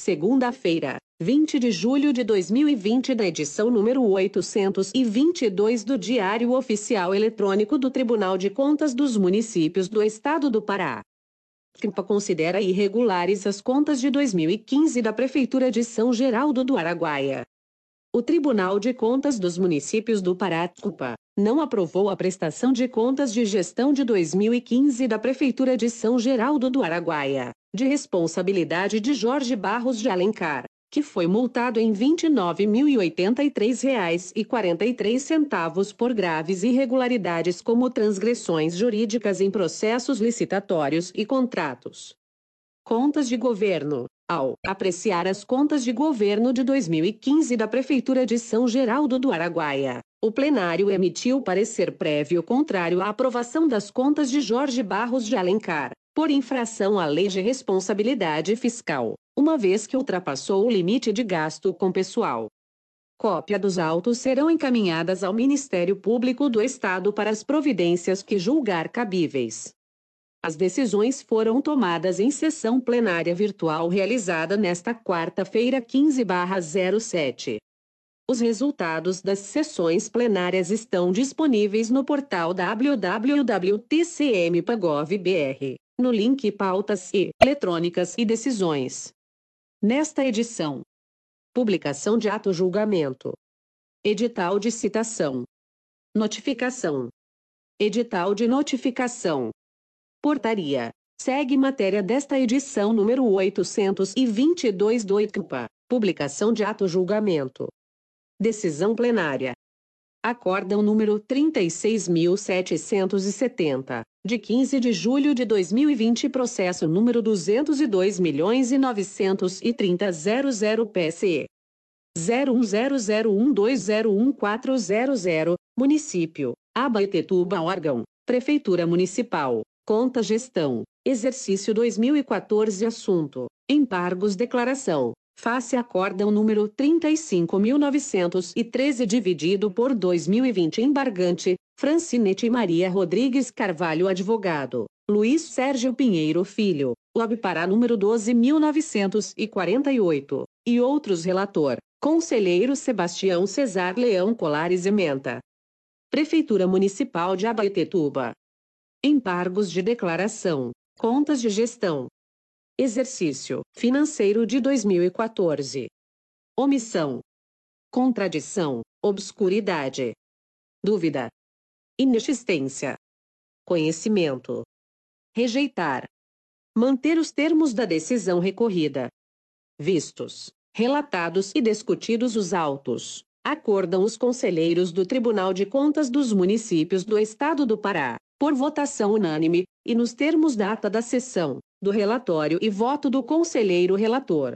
Segunda-feira, 20 de julho de 2020, da edição número 822 do Diário Oficial Eletrônico do Tribunal de Contas dos Municípios do Estado do Pará. CNPA considera irregulares as contas de 2015 da Prefeitura de São Geraldo do Araguaia. O Tribunal de Contas dos Municípios do Pará, CUPA, não aprovou a prestação de contas de gestão de 2015 da Prefeitura de São Geraldo do Araguaia, de responsabilidade de Jorge Barros de Alencar, que foi multado em R$ 29.083,43 por graves irregularidades como transgressões jurídicas em processos licitatórios e contratos. Contas de governo. Ao apreciar as contas de governo de 2015 da Prefeitura de São Geraldo do Araguaia, o plenário emitiu parecer prévio contrário à aprovação das contas de Jorge Barros de Alencar, por infração à Lei de Responsabilidade Fiscal, uma vez que ultrapassou o limite de gasto com pessoal. Cópia dos autos serão encaminhadas ao Ministério Público do Estado para as providências que julgar cabíveis. As decisões foram tomadas em sessão plenária virtual realizada nesta quarta-feira 15/07. Os resultados das sessões plenárias estão disponíveis no portal www.tcm.gov.br, no link Pautas e Eletrônicas e Decisões. Nesta edição: Publicação de ato julgamento, Edital de citação, Notificação, Edital de notificação. Portaria. Segue matéria desta edição número 822 do ICPA. Publicação de ato julgamento. Decisão plenária. Acórdão número 36.770, de 15 de julho de 2020, processo número 202.930.00 PSE. 010012011400, Município, Abaetetuba órgão, Prefeitura Municipal. Conta Gestão. Exercício 2014 Assunto. Embargos Declaração. Face acórdão número 35.913 dividido por 2020 Embargante. Francinete Maria Rodrigues Carvalho Advogado. Luiz Sérgio Pinheiro Filho. Lob Pará número 12.948. E outros relator. Conselheiro Sebastião Cesar Leão Colares Ementa. Prefeitura Municipal de Abaetetuba. Embargos de declaração. Contas de gestão. Exercício financeiro de 2014. Omissão. Contradição. Obscuridade. Dúvida. Inexistência. Conhecimento. Rejeitar. Manter os termos da decisão recorrida. Vistos, relatados e discutidos os autos. Acordam os conselheiros do Tribunal de Contas dos Municípios do Estado do Pará por votação unânime, e nos termos da ata da sessão, do relatório e voto do conselheiro relator.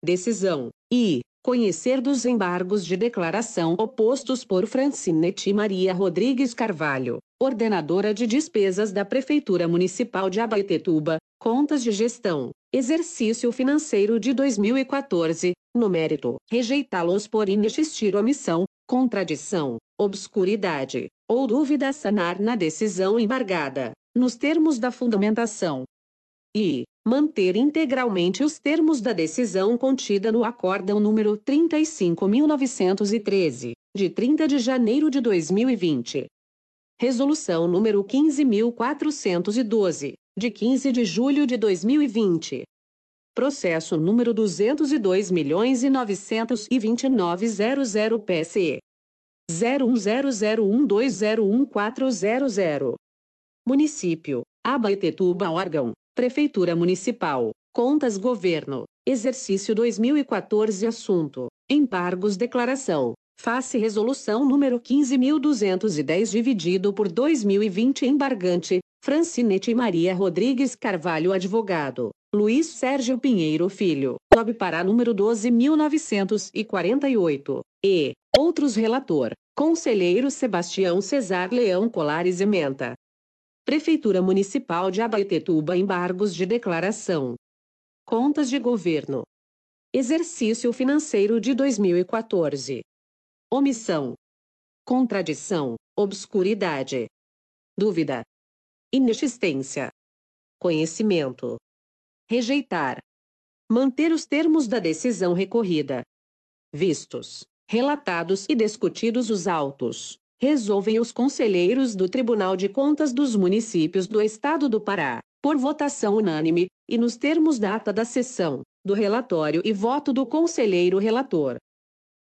Decisão: I. Conhecer dos embargos de declaração opostos por Francinete Maria Rodrigues Carvalho, ordenadora de despesas da Prefeitura Municipal de Abaetetuba, contas de gestão, exercício financeiro de 2014, no mérito, rejeitá-los por inexistir omissão, contradição, obscuridade, ou dúvida sanar na decisão embargada, nos termos da fundamentação. E manter integralmente os termos da decisão contida no acórdão número 35.913, de 30 de janeiro de 2020. Resolução número 15.412, de 15 de julho de 2020. Processo número 202.929.00 PSE. 010012011400. Município, Abaetetuba órgão, Prefeitura Municipal, Contas Governo, Exercício 2014 Assunto, Embargos Declaração, Face Resolução número 15.210 dividido por 2020 Embargante, Francinete Maria Rodrigues Carvalho Advogado, Luiz Sérgio Pinheiro Filho, Sob Pará número 12.948, e. Outros relator, Conselheiro Sebastião Cesar Leão Colares Ementa. Prefeitura Municipal de Abaetetuba Embargos de Declaração. Contas de Governo. Exercício Financeiro de 2014. Omissão. Contradição, obscuridade. Dúvida. Inexistência. Conhecimento. Rejeitar. Manter os termos da decisão recorrida. Vistos, relatados e discutidos os autos, resolvem os conselheiros do Tribunal de Contas dos Municípios do Estado do Pará, por votação unânime, e nos termos da ata da sessão, do relatório e voto do conselheiro relator.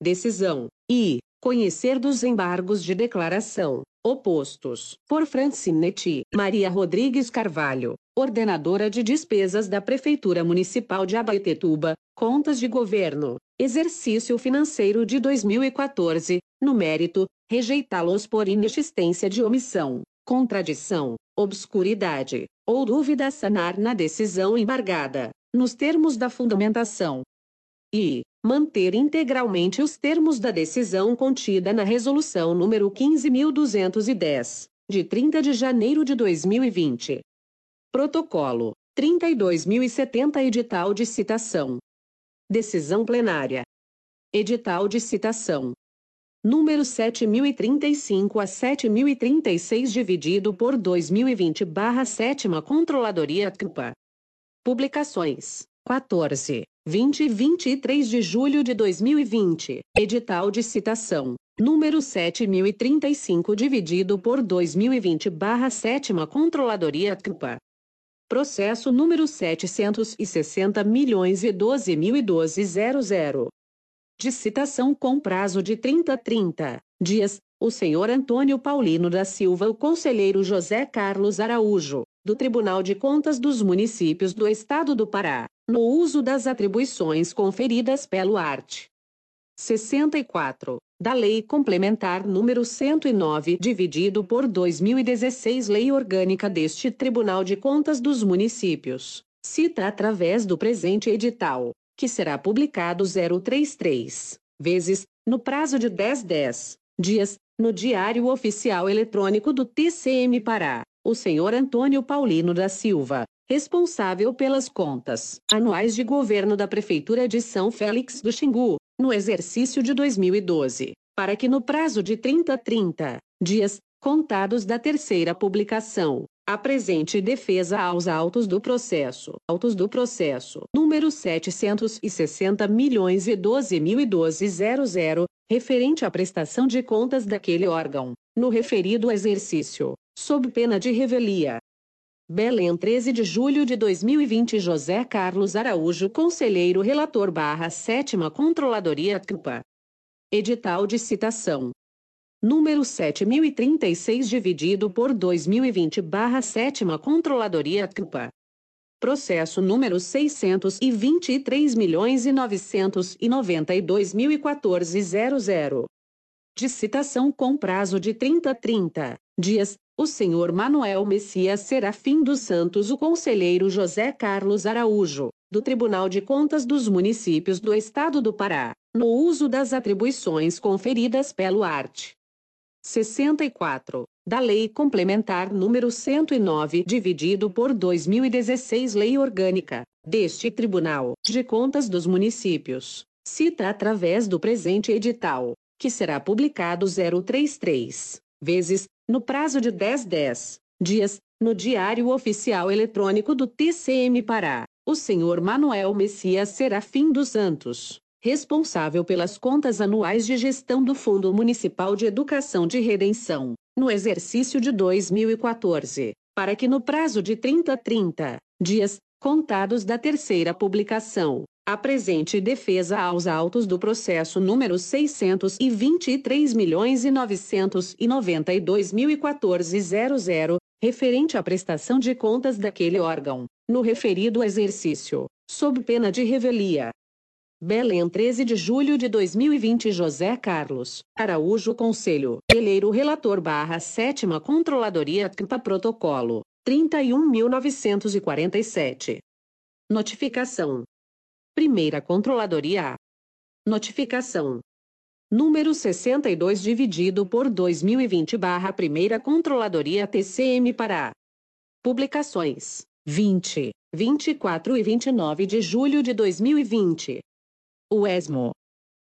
Decisão. I. Conhecer dos embargos de declaração, opostos, por Francinete Maria Rodrigues Carvalho, ordenadora de despesas da Prefeitura Municipal de Abaetetuba, contas de governo, exercício financeiro de 2014, no mérito, rejeitá-los por inexistência de omissão, contradição, obscuridade ou dúvida a sanar na decisão embargada, nos termos da fundamentação. E manter integralmente os termos da decisão contida na resolução número 15210, de 30 de janeiro de 2020. Protocolo 32.070 Edital de citação. Decisão plenária. Edital de citação. Número 7035 a 7036 dividido por 2020 barra 7 Controladoria CUPA. Publicações 14, 20 e 23 de julho de 2020. Edital de citação. Número 7035 dividido por 2020 barra 7 Controladoria CUPA. Processo número 760 milhões e 12 mil e 12 00 de citação com prazo de 30 a 30 dias, o senhor Antônio Paulino da Silva, o conselheiro José Carlos Araújo, do Tribunal de Contas dos Municípios do Estado do Pará, no uso das atribuições conferidas pelo art. 64 da Lei Complementar número 109, dividido por 2016 Lei Orgânica deste Tribunal de Contas dos Municípios, cita através do presente edital que será publicado 033 vezes, no prazo de 10 10 dias, no Diário Oficial Eletrônico do TCM Pará, o senhor Antônio Paulino da Silva, responsável pelas contas anuais de governo da Prefeitura de São Félix do Xingu, no exercício de 2012, para que no prazo de 30 30 dias, contados da terceira publicação, apresente defesa aos autos do processo. Autos do processo. Número 760 milhões e 12 mil e 12 00, referente à prestação de contas daquele órgão, no referido exercício, sob pena de revelia. Belém 13 de julho de 2020 José Carlos Araújo Conselheiro Relator barra 7 Controladoria CUPA. Edital de citação número 7036 dividido por 2020 barra 7 Controladoria CUPA. Processo número 623 milhões e 992 mil e 14 00. De citação com prazo de 30 30 dias, o senhor Manuel Messias Serafim dos Santos o conselheiro José Carlos Araújo, do Tribunal de Contas dos Municípios do Estado do Pará, no uso das atribuições conferidas pelo art. 64, da Lei Complementar número 109, dividido por 2016 Lei Orgânica, deste Tribunal de Contas dos Municípios, cita através do presente edital, que será publicado 033 vezes, no prazo de 10 10 dias, no Diário Oficial Eletrônico do TCM Pará, o senhor Manuel Messias Serafim dos Santos, responsável pelas contas anuais de gestão do Fundo Municipal de Educação de Redenção, no exercício de 2014, para que no prazo de 30 a 30 dias, contados da terceira publicação, apresente defesa aos autos do processo número 623 milhões e 992 mil e 14 00, referente à prestação de contas daquele órgão, no referido exercício, sob pena de revelia, Belém 13 de julho de 2020 José Carlos Araújo Conselho Eleiro Relator barra 7 Controladoria CMPA Protocolo 31.947 Notificação Primeira Controladoria Notificação. Número 62 dividido por 2020 barra Primeira Controladoria TCM Pará Publicações. 20, 24 e 29 de julho de 2020 o ESMO.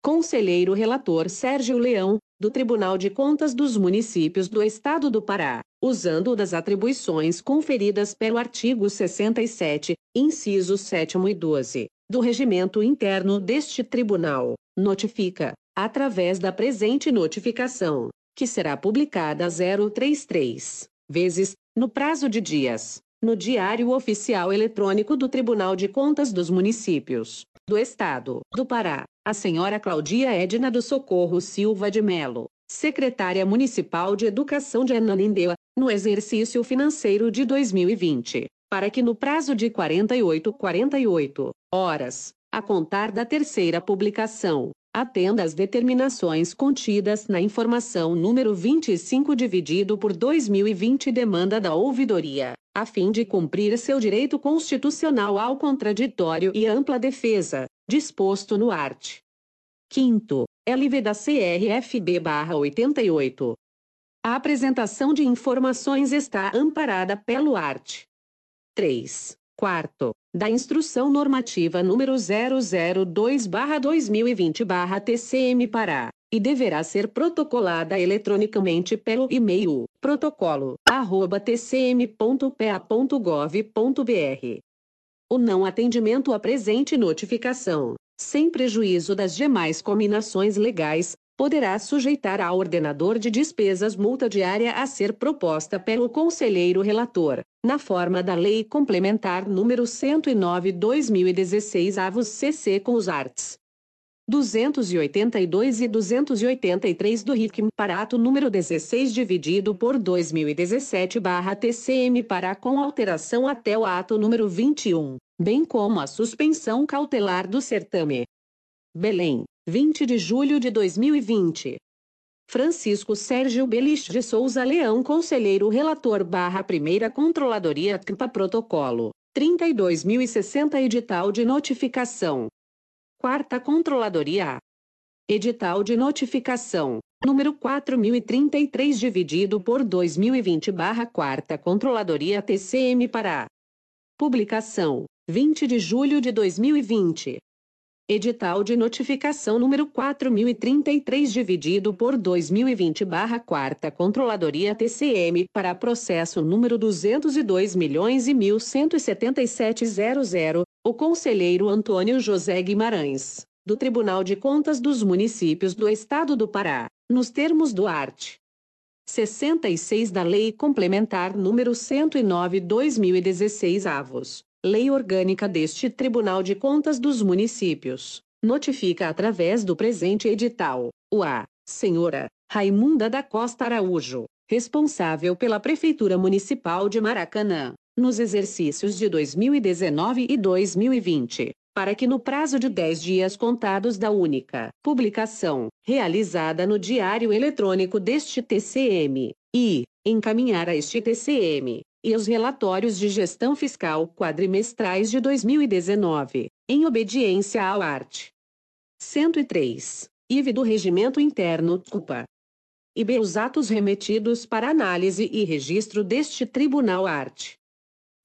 Conselheiro Relator Sérgio Leão, do Tribunal de Contas dos Municípios do Estado do Pará, usando das atribuições conferidas pelo artigo 67, incisos 7 e 12, do regimento interno deste tribunal, notifica, através da presente notificação, que será publicada 033 vezes, no prazo de dias, no Diário Oficial Eletrônico do Tribunal de Contas dos Municípios do Estado do Pará, a senhora Claudia Edna do Socorro Silva de Melo, secretária municipal de Educação de Ananindeua, no exercício financeiro de 2020, para que no prazo de 48 48 horas, a contar da terceira publicação, atenda às determinações contidas na informação número 25 dividido por 2020 demanda da ouvidoria, a fim de cumprir seu direito constitucional ao contraditório e ampla defesa, disposto no art. 5 LV da CRFB/88. A apresentação de informações está amparada pelo art. 3. Quarto, da Instrução Normativa número 002/2020/TCM Pará, e deverá ser protocolada eletronicamente pelo e-mail protocolo@tcm.pa.gov.br. O não atendimento à presente notificação, sem prejuízo das demais combinações legais, poderá sujeitar ao ordenador de despesas multa diária a ser proposta pelo conselheiro relator, na forma da Lei Complementar número 109/2016 avos CC com os arts. 282 e 283 do RICM Parato número 16 dividido por 2017/TCM para com alteração até o ato número 21, bem como a suspensão cautelar do certame. Belém, 20 de julho de 2020. Francisco Sérgio Belich de Souza Leão Conselheiro Relator barra Primeira Controladoria CMPA Protocolo. 32.060 Edital de Notificação. Quarta Controladoria. Edital de Notificação. Número 4033 dividido por 2020 barra Quarta Controladoria TCM Pará. Publicação. 20 de julho de 2020 Edital de notificação número 4033 dividido por 2020/4 Controladoria TCM para processo número 202 milhões e 117700, o conselheiro Antônio José Guimarães, do Tribunal de Contas dos Municípios do Estado do Pará, nos termos do art. 66 da Lei Complementar número 109/2016 avos Lei Orgânica deste Tribunal de Contas dos Municípios, notifica através do presente edital, o a. Senhora Raimunda da Costa Araújo, responsável pela Prefeitura Municipal de Maracanã, nos exercícios de 2019 e 2020, para que no prazo de 10 dias contados da única publicação, realizada no Diário Eletrônico deste TCM, e encaminhar a este TCM e os relatórios de gestão fiscal quadrimestrais de 2019, em obediência ao art. 103. IV do Regimento Interno, CUPA. E B. Os atos remetidos para análise e registro deste Tribunal art.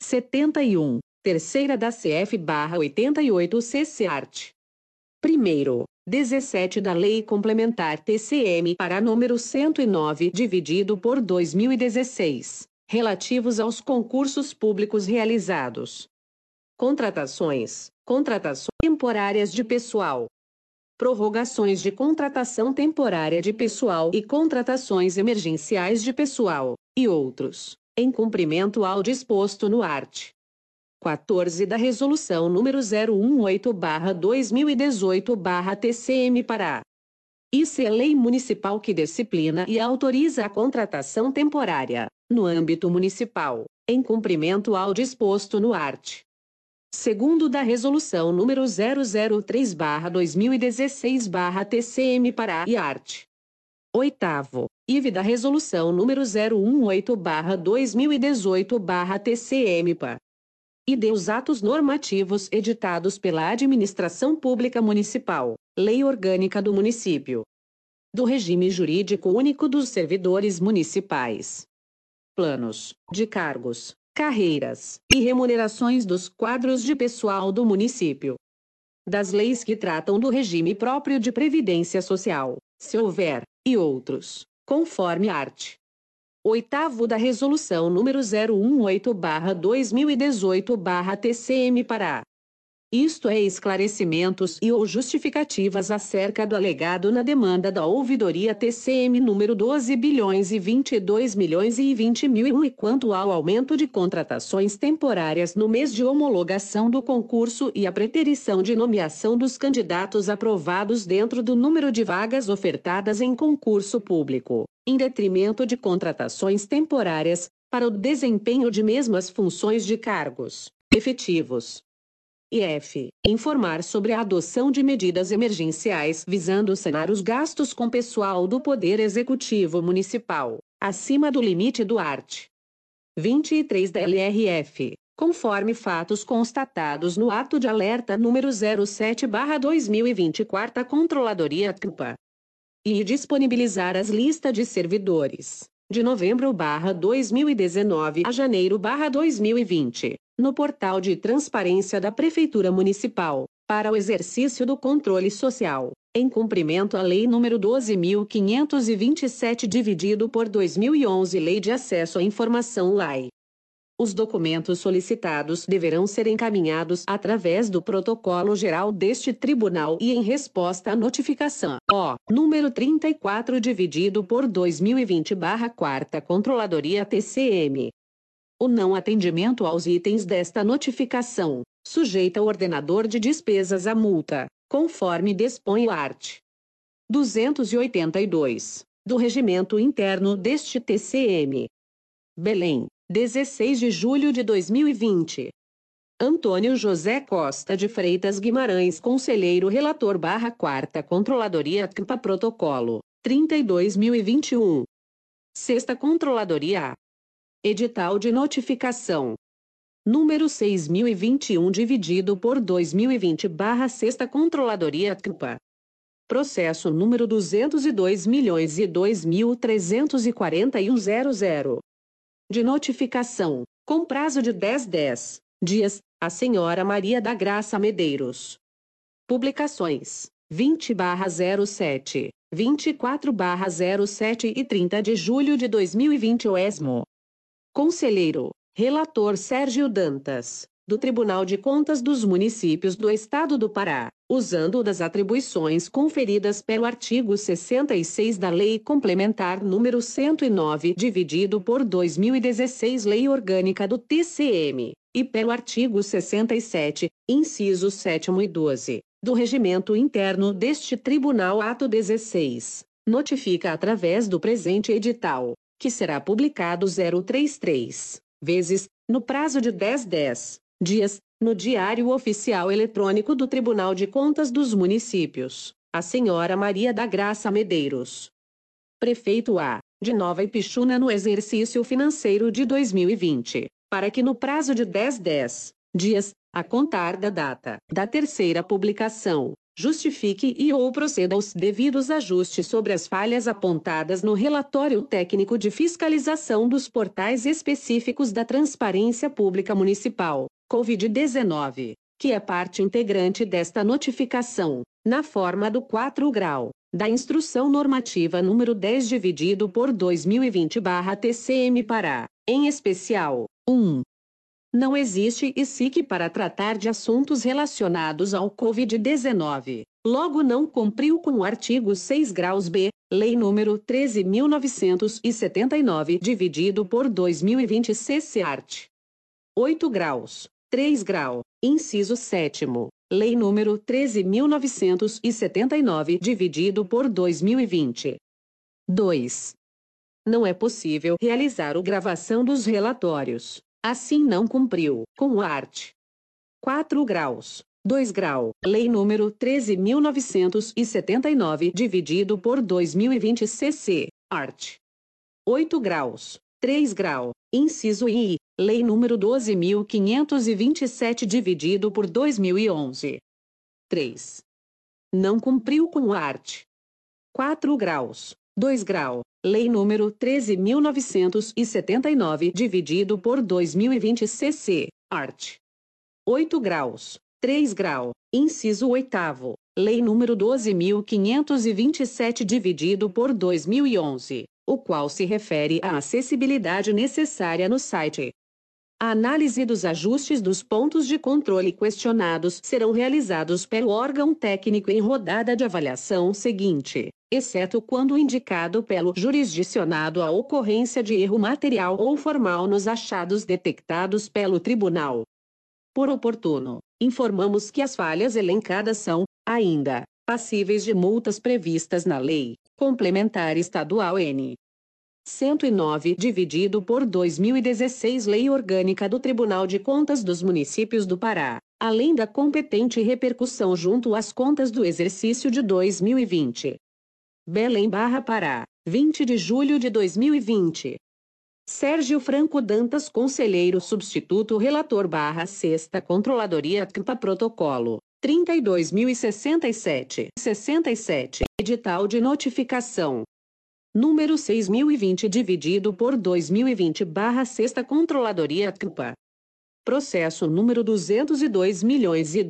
71. Terceira da CF-88 CC art. Primeiro. 17 da Lei Complementar TCM para número 109 dividido por 2016 relativos aos concursos públicos realizados. Contratações, contratações temporárias de pessoal, prorrogações de contratação temporária de pessoal e contratações emergenciais de pessoal, e outros, em cumprimento ao disposto no art. 14 da Resolução número 018-2018-TCM Pará. Isso é lei municipal que disciplina e autoriza a contratação temporária, no âmbito municipal, em cumprimento ao disposto no art. Segundo da Resolução número 003/2016/TCM Pará e art. Oitavo, IV da Resolução número 018/2018/TCM PA. E de os atos normativos editados pela Administração Pública Municipal, Lei Orgânica do Município. Do Regime Jurídico Único dos Servidores Municipais planos de cargos, carreiras e remunerações dos quadros de pessoal do município. Das leis que tratam do regime próprio de previdência social, se houver, e outros, conforme art. Oitavo da Resolução número 018/2018/TCM Pará. Isto é esclarecimentos e ou justificativas acerca do alegado na demanda da ouvidoria TCM número 12 bilhões e 22 milhões e 20 mil e quanto ao aumento de contratações temporárias no mês de homologação do concurso e a preterição de nomeação dos candidatos aprovados dentro do número de vagas ofertadas em concurso público, em detrimento de contratações temporárias, para o desempenho de mesmas funções de cargos efetivos e F. Informar sobre a adoção de medidas emergenciais visando sanar os gastos com pessoal do Poder Executivo Municipal, acima do limite do art. 23 da LRF, conforme fatos constatados no ato de alerta número 07/2024 Controladoria CNPA. E disponibilizar as listas de servidores de novembro 2019 a janeiro 2020 no portal de transparência da Prefeitura Municipal, para o exercício do controle social, em cumprimento à Lei nº 12.527, dividido por 2011 Lei de Acesso à Informação LAI. Os documentos solicitados deverão ser encaminhados através do protocolo geral deste tribunal e em resposta à notificação O número 34 dividido por 2020/4 Controladoria TCM, o não atendimento aos itens desta notificação sujeita o ordenador de despesas à multa, conforme dispõe o art. 282 do Regimento Interno deste TCM. Belém, 16 de julho de 2020. Antônio José Costa de Freitas Guimarães, Conselheiro Relator barra Quarta Controladoria CMPA Protocolo, 32.021. Sexta Controladoria Edital de notificação. Número 6021 dividido por 2020 barra Sexta Controladoria CMPA. Processo número 202 milhões e 2.341.00. De notificação, com prazo de 10 10 dias, a senhora Maria da Graça Medeiros. Publicações: 20 barra 07, 24 barra 07 e 30 de julho de 2020 o ESMO. Conselheiro, relator Sérgio Dantas, do Tribunal de Contas dos Municípios do Estado do Pará, usando das atribuições conferidas pelo artigo 66 da Lei Complementar número 109, dividido por 2016 Lei Orgânica do TCM, e pelo artigo 67, incisos 7 e 12, do Regimento Interno deste Tribunal Ato 16, notifica através do presente edital que será publicado 033 vezes, no prazo de 10 10 dias, no Diário Oficial Eletrônico do Tribunal de Contas dos Municípios, a senhora Maria da Graça Medeiros. Prefeito A, de Nova Ipixuna no exercício financeiro de 2020, para que no prazo de 10 10 dias, a contar da data da terceira publicação, justifique e ou proceda aos devidos ajustes sobre as falhas apontadas no relatório técnico de fiscalização dos portais específicos da Transparência Pública Municipal, COVID-19, que é parte integrante desta notificação, na forma do 4 grau da Instrução Normativa número 10 dividido por 2020/TCM Pará, em especial, 1. Não existe ICIC para tratar de assuntos relacionados ao Covid-19. Logo não cumpriu com o artigo 6 graus B, Lei nº 13.979, dividido por 2020 CC Art. 8 graus. 3 grau. Inciso 7 Lei nº 13.979, dividido por 2020. 2. Não é possível realizar o gravação dos relatórios Assim não cumpriu com o art. 4 graus. 2 grau. Lei número 13.979, dividido por 2020 CC, art. 8 graus. 3 grau. Inciso I. Lei número 12.527, dividido por 2011. 3. Não cumpriu com o art. 4 graus. 2 grau. Lei número 13.979, dividido por 2020 CC, art. 8 graus. 3 grau. Inciso 8 Lei número 12.527, dividido por 2011, o qual se refere à acessibilidade necessária no site A análise dos ajustes dos pontos de controle questionados serão realizados pelo órgão técnico em rodada de avaliação seguinte, exceto quando indicado pelo jurisdicionado a ocorrência de erro material ou formal nos achados detectados pelo tribunal. Por oportuno, informamos que as falhas elencadas são, ainda, passíveis de multas previstas na Lei Complementar Estadual N. 109 dividido por 2016 Lei Orgânica do Tribunal de Contas dos Municípios do Pará, além da competente repercussão junto às contas do exercício de 2020. Belém Barra Pará, 20 de julho de 2020. Sérgio Franco Dantas Conselheiro Substituto Relator Barra Sexta Controladoria CMPA Protocolo 32.067 67 Edital de Notificação número 6020 dividido por 2020 barra Sexta Controladoria CMPA. Processo número 202 milhões e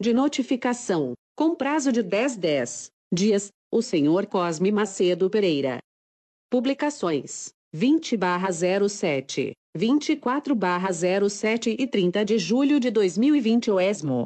De notificação, com prazo de 10 10 dias, o senhor Cosme Macedo Pereira. Publicações: 20 barra 07, 24 barra 07 e 30 de julho de 2020 o ESMO.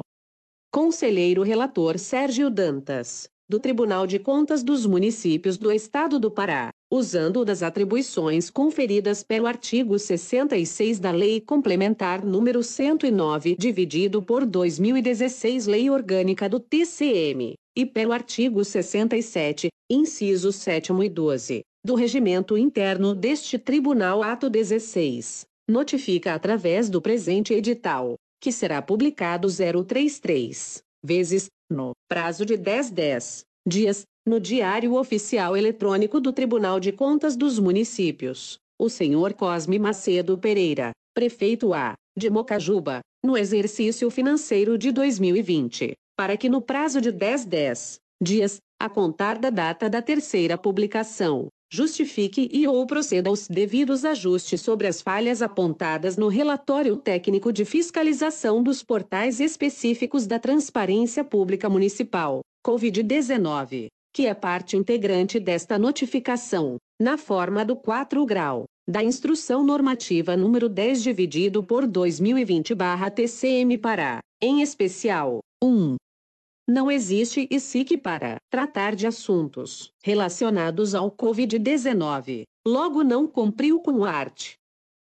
Conselheiro Relator Sérgio Dantas do Tribunal de Contas dos Municípios do Estado do Pará, usando das atribuições conferidas pelo artigo 66 da Lei Complementar número 109, dividido por 2016 Lei Orgânica do TCM, e pelo artigo 67, incisos 7 e 12, do Regimento Interno deste Tribunal Ato 16, notifica através do presente edital, que será publicado 033 vezes no prazo de 10 10 dias, no Diário Oficial Eletrônico do Tribunal de Contas dos Municípios, o senhor Cosme Macedo Pereira, prefeito A, de Mocajuba, no exercício financeiro de 2020, para que no prazo de 10 10 dias, a contar da data da terceira publicação, justifique e ou proceda aos devidos ajustes sobre as falhas apontadas no relatório técnico de fiscalização dos portais específicos da Transparência Pública Municipal, COVID-19, que é parte integrante desta notificação, na forma do 4 grau da Instrução Normativa número 10 dividido por 2020/TCM Pará, em especial, 1. Não existe ICIC para tratar de assuntos relacionados ao Covid-19. Logo não cumpriu com o art.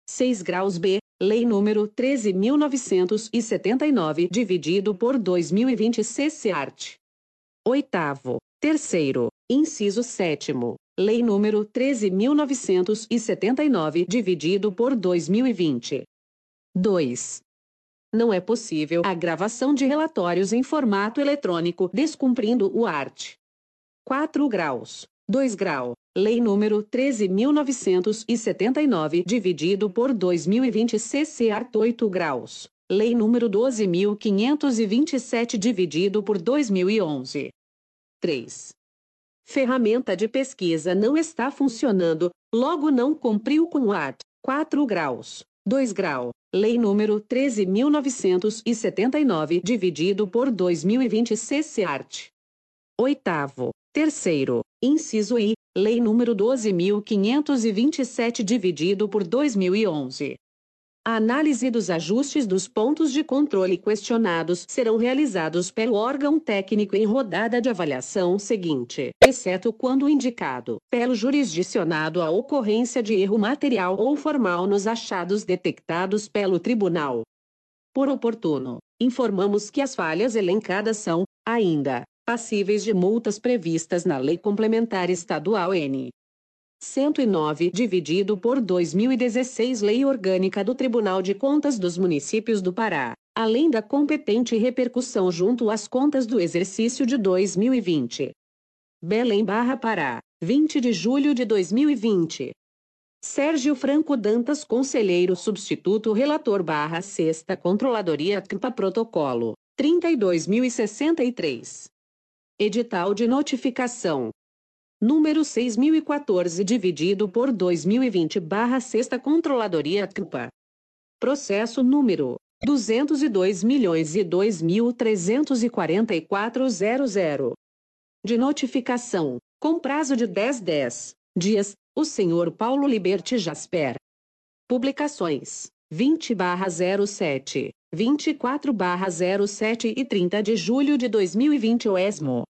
6 graus B, Lei número 13.979, dividido por 2020 CC art. Oitavo. Terceiro. Inciso 7 Lei número 13.979, dividido por 2020. 2. Não é possível a gravação de relatórios em formato eletrônico descumprindo o art. 4 graus. 2 grau. Lei número 13.979, dividido por 2020 CC art 8 graus. Lei número 12.527, dividido por 2011. 3. Ferramenta de pesquisa não está funcionando, logo não cumpriu com o art. 4 graus. 2 grau. Lei número 13.979, dividido por 2020 CC Art. Oitavo. Terceiro. Inciso I. Lei número 12.527, dividido por 2011. A análise dos ajustes dos pontos de controle questionados serão realizados pelo órgão técnico em rodada de avaliação seguinte, exceto quando indicado pelo jurisdicionado a ocorrência de erro material ou formal nos achados detectados pelo tribunal. Por oportuno, informamos que as falhas elencadas são, ainda, passíveis de multas previstas na Lei Complementar Estadual N. 109 dividido por 2016 Lei Orgânica do Tribunal de Contas dos Municípios do Pará, além da competente repercussão junto às contas do exercício de 2020. Belém Barra Pará, 20 de julho de 2020. Sérgio Franco Dantas Conselheiro Substituto Relator Barra Sexta Controladoria CMPA Protocolo, 32.063. Edital de Notificação número 6014 dividido por 2020 barra Sexta Controladoria CMPA. Processo número 202 milhões e De notificação, com prazo de 10 10 dias, o senhor Paulo Liberti Jasper. Publicações: 20/07, 24/07 e 30 de julho de 2020 o ESMO.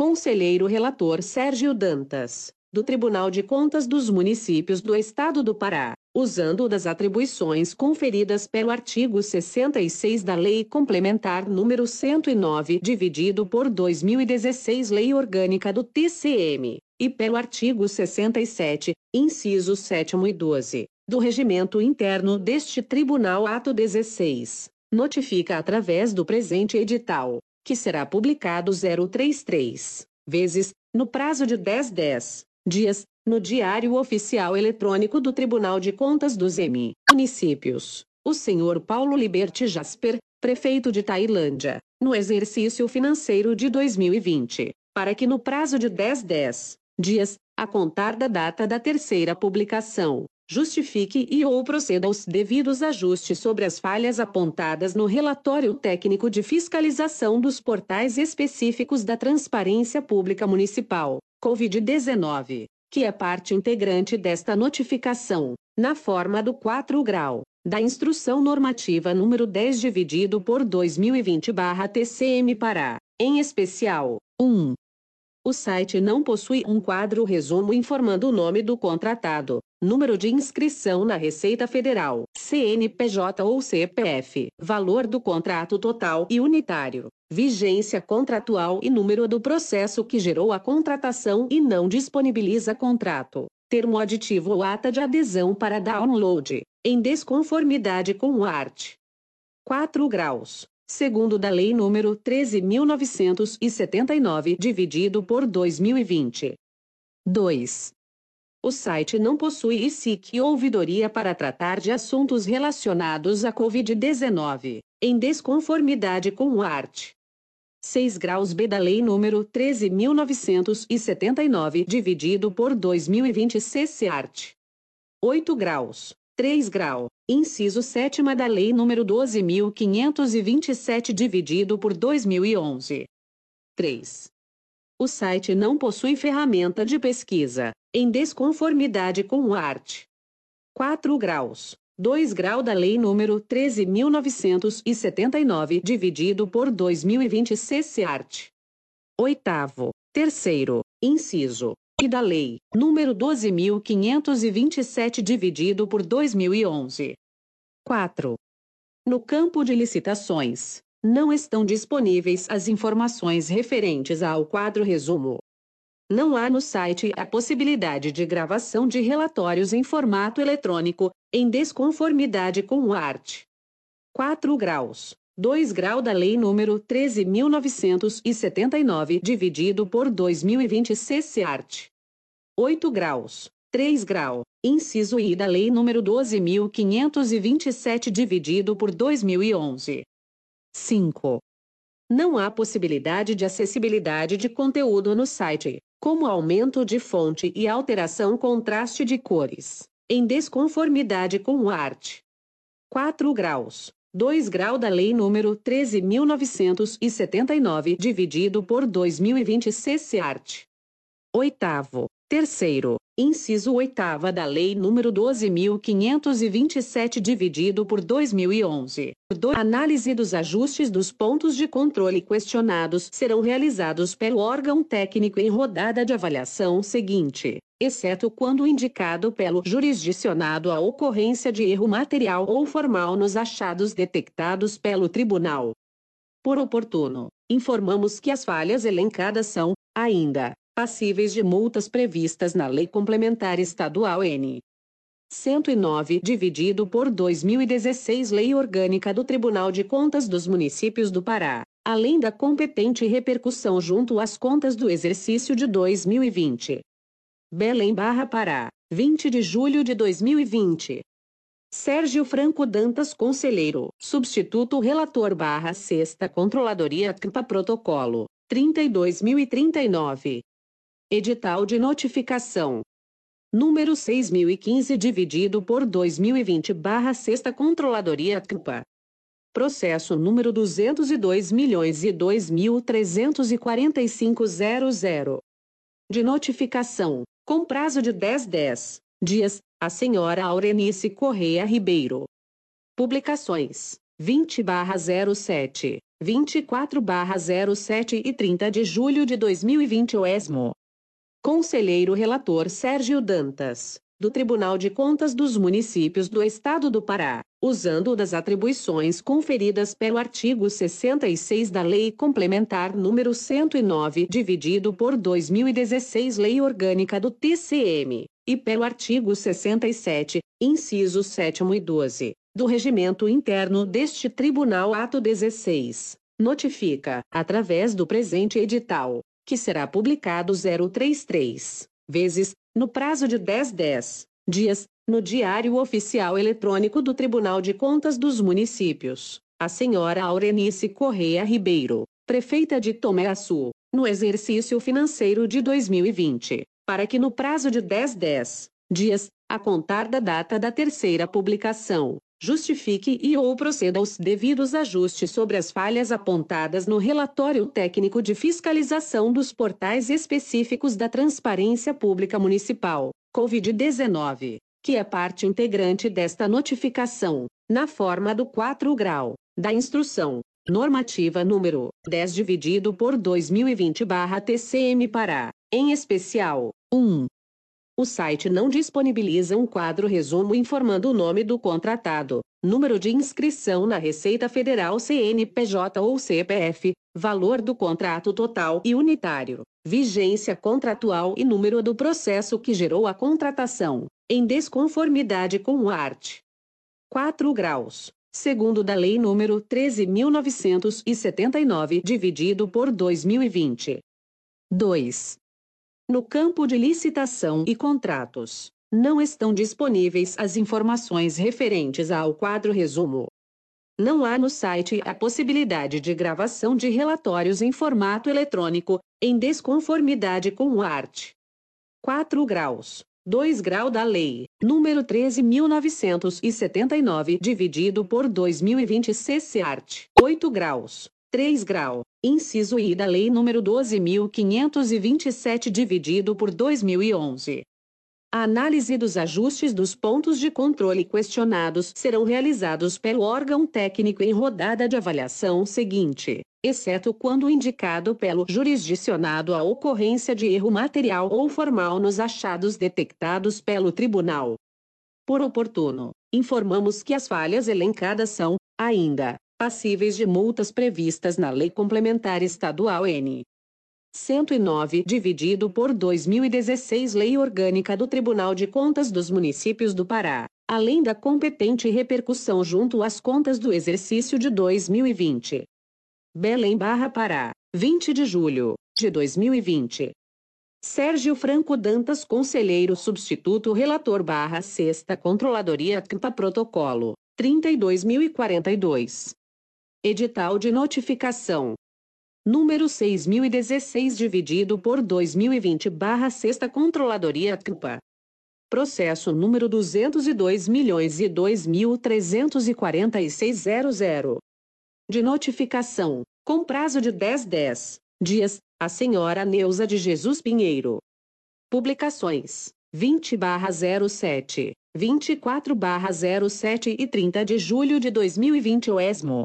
Conselheiro Relator Sérgio Dantas, do Tribunal de Contas dos Municípios do Estado do Pará, usando das atribuições conferidas pelo artigo 66 da Lei Complementar número 109, dividido por 2016 Lei Orgânica do TCM, e pelo artigo 67, incisos 7 e 12, do Regimento Interno deste Tribunal Ato 16, notifica através do presente edital que será publicado 033 vezes, no prazo de 10 10 dias, no Diário Oficial Eletrônico do Tribunal de Contas dos M. Municípios, o senhor Paulo Liberti Jasper, prefeito de Tailândia, no exercício financeiro de 2020, para que no prazo de 10 10 dias, a contar da data da terceira publicação, justifique e ou proceda aos devidos ajustes sobre as falhas apontadas no relatório técnico de fiscalização dos portais específicos da Transparência Pública Municipal, COVID-19, que é parte integrante desta notificação, na forma do 4 grau da Instrução Normativa número 10 dividido por 2020/TCM Pará, em especial, 1. O site não possui um quadro resumo informando o nome do contratado, número de inscrição na Receita Federal, CNPJ ou CPF, valor do contrato total e unitário, vigência contratual e número do processo que gerou a contratação e não disponibiliza contrato, termo aditivo ou ata de adesão para download, em desconformidade com o art. 4 graus segundo da Lei nº 13.979, dividido por 2020. 2. O site não possui ICIC ou ouvidoria para tratar de assuntos relacionados à Covid-19, em desconformidade com o art. 6 graus B da Lei nº 13.979, dividido por 2020 CC art. 8 graus, 3 grau, inciso 7 da Lei nº 12.527 dividido por 2011. 3. O site não possui ferramenta de pesquisa, em desconformidade com o art. 4 graus, 2 grau da Lei nº 13.979 dividido por 2020 CC art. 8 terceiro, inciso, e da Lei nº 12.527 dividido por 2011. 4. No campo de licitações, não estão disponíveis as informações referentes ao quadro resumo. Não há no site a possibilidade de gravação de relatórios em formato eletrônico, em desconformidade com o art. 4 graus. 2 grau da Lei nº 13.979 dividido por 2020 CC art. 8 graus. 3 grau. Inciso I da Lei nº 12.527 dividido por 2011. 5. Não há possibilidade de acessibilidade de conteúdo no site, como aumento de fonte e alteração contraste de cores, em desconformidade com o art. 4 graus. 2 grau da Lei nº 13.979 dividido por 2020 CC art. Oitavo. Terceiro, inciso oitava da Lei nº 12.527 dividido por 2011. Do análise dos ajustes dos pontos de controle questionados serão realizados pelo órgão técnico em rodada de avaliação seguinte, exceto quando indicado pelo jurisdicionado a ocorrência de erro material ou formal nos achados detectados pelo tribunal. Por oportuno, informamos que as falhas elencadas são, ainda, passíveis de multas previstas na Lei Complementar Estadual N. 109, dividido por 2016 Lei Orgânica do Tribunal de Contas dos Municípios do Pará, além da competente repercussão junto às contas do exercício de 2020. Belém Barra Pará, 20 de julho de 2020. Sérgio Franco Dantas Conselheiro, Substituto Relator Barra Sexta Controladoria CMPA Protocolo, 32.039. Edital de notificação. Número 6015 dividido por 2020 barra Sexta Controladoria CMPA. Processo número 202 milhões e De notificação. Com prazo de 10 10 dias, a senhora Aurenice Correia Ribeiro. Publicações: 20/07, 24/07 e 30 de julho de 2020 o ESMO. Conselheiro relator Sérgio Dantas, do Tribunal de Contas dos Municípios do Estado do Pará, usando das atribuições conferidas pelo artigo 66 da Lei Complementar número 109, dividido por 2016 Lei Orgânica do TCM, e pelo artigo 67, incisos 7 e 12 do regimento interno deste Tribunal Ato 16. Notifica, através do presente edital, que será publicado 033 vezes, no prazo de 10 10 dias, no Diário Oficial Eletrônico do Tribunal de Contas dos Municípios, a senhora Aurenice Correia Ribeiro, prefeita de Tomé-Açu, no exercício financeiro de 2020, para que no prazo de 10 10 dias, a contar da data da terceira publicação, justifique e ou proceda aos devidos ajustes sobre as falhas apontadas no relatório técnico de fiscalização dos portais específicos da Transparência Pública Municipal, COVID-19, que é parte integrante desta notificação, na forma do 4 grau da instrução normativa número 10 dividido por 2020/TCM Pará, em especial, 1. O site não disponibiliza um quadro resumo informando o nome do contratado, número de inscrição na Receita Federal CNPJ ou CPF, valor do contrato total e unitário, vigência contratual e número do processo que gerou a contratação, em desconformidade com o art. 4 graus. Segundo da Lei nº 13.979, dividido por 2020. 2. No campo de licitação e contratos, não estão disponíveis as informações referentes ao quadro resumo. Não há no site a possibilidade de gravação de relatórios em formato eletrônico, em desconformidade com o art. 4 graus. 2 grau da Lei, número 13.979, dividido por 2020 CC Art. 8 graus. 3 grau, inciso I da Lei nº 12.527 dividido por 2011. A análise dos ajustes dos pontos de controle questionados serão realizados pelo órgão técnico em rodada de avaliação seguinte, exceto quando indicado pelo jurisdicionado a ocorrência de erro material ou formal nos achados detectados pelo tribunal. Por oportuno, informamos que as falhas elencadas são, ainda, passíveis de multas previstas na Lei Complementar Estadual N. 109, dividido por 2016 Lei Orgânica do Tribunal de Contas dos Municípios do Pará, além da competente repercussão junto às contas do exercício de 2020. Belém Barra Pará, 20 de julho de 2020. Sérgio Franco Dantas Conselheiro Substituto Relator Barra Sexta Controladoria CMPA Protocolo, 32.042. Edital de notificação. Número 6016 dividido por 2020 barra Sexta Controladoria CNPA. Processo número 202 milhões e 2.346.00. De notificação, com prazo de 10 10 dias, a senhora Neuza de Jesus Pinheiro. Publicações: 20 barra 07, 24 barra 07 e 30 de julho de 2020 o ESMO.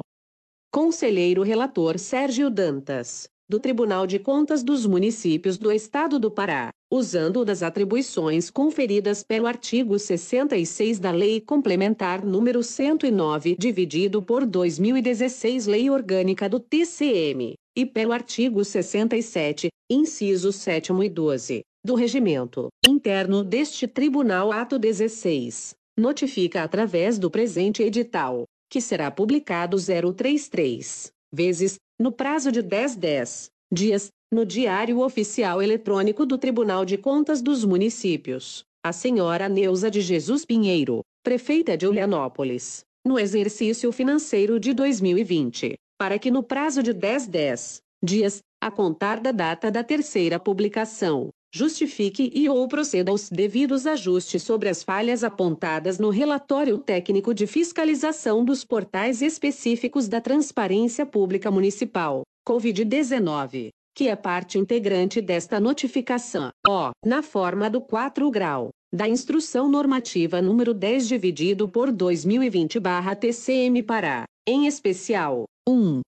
Conselheiro Relator Sérgio Dantas, do Tribunal de Contas dos Municípios do Estado do Pará, usando das atribuições conferidas pelo artigo 66 da Lei Complementar número 109, dividido por 2016 Lei Orgânica do TCM, e pelo artigo 67, incisos 7 e 12, do Regimento Interno deste Tribunal Ato 16, notifica através do presente edital que será publicado 033 vezes, no prazo de 10 10 dias, no Diário Oficial Eletrônico do Tribunal de Contas dos Municípios, a senhora Neuza de Jesus Pinheiro, prefeita de Ulianópolis, no exercício financeiro de 2020, para que no prazo de 10 10 dias, a contar da data da terceira publicação, justifique e ou proceda aos devidos ajustes sobre as falhas apontadas no relatório técnico de fiscalização dos portais específicos da Transparência Pública Municipal, COVID-19, que é parte integrante desta notificação, o, na forma do 4 grau, da Instrução Normativa número 10 dividido por 2020-TCM para, em especial, 1.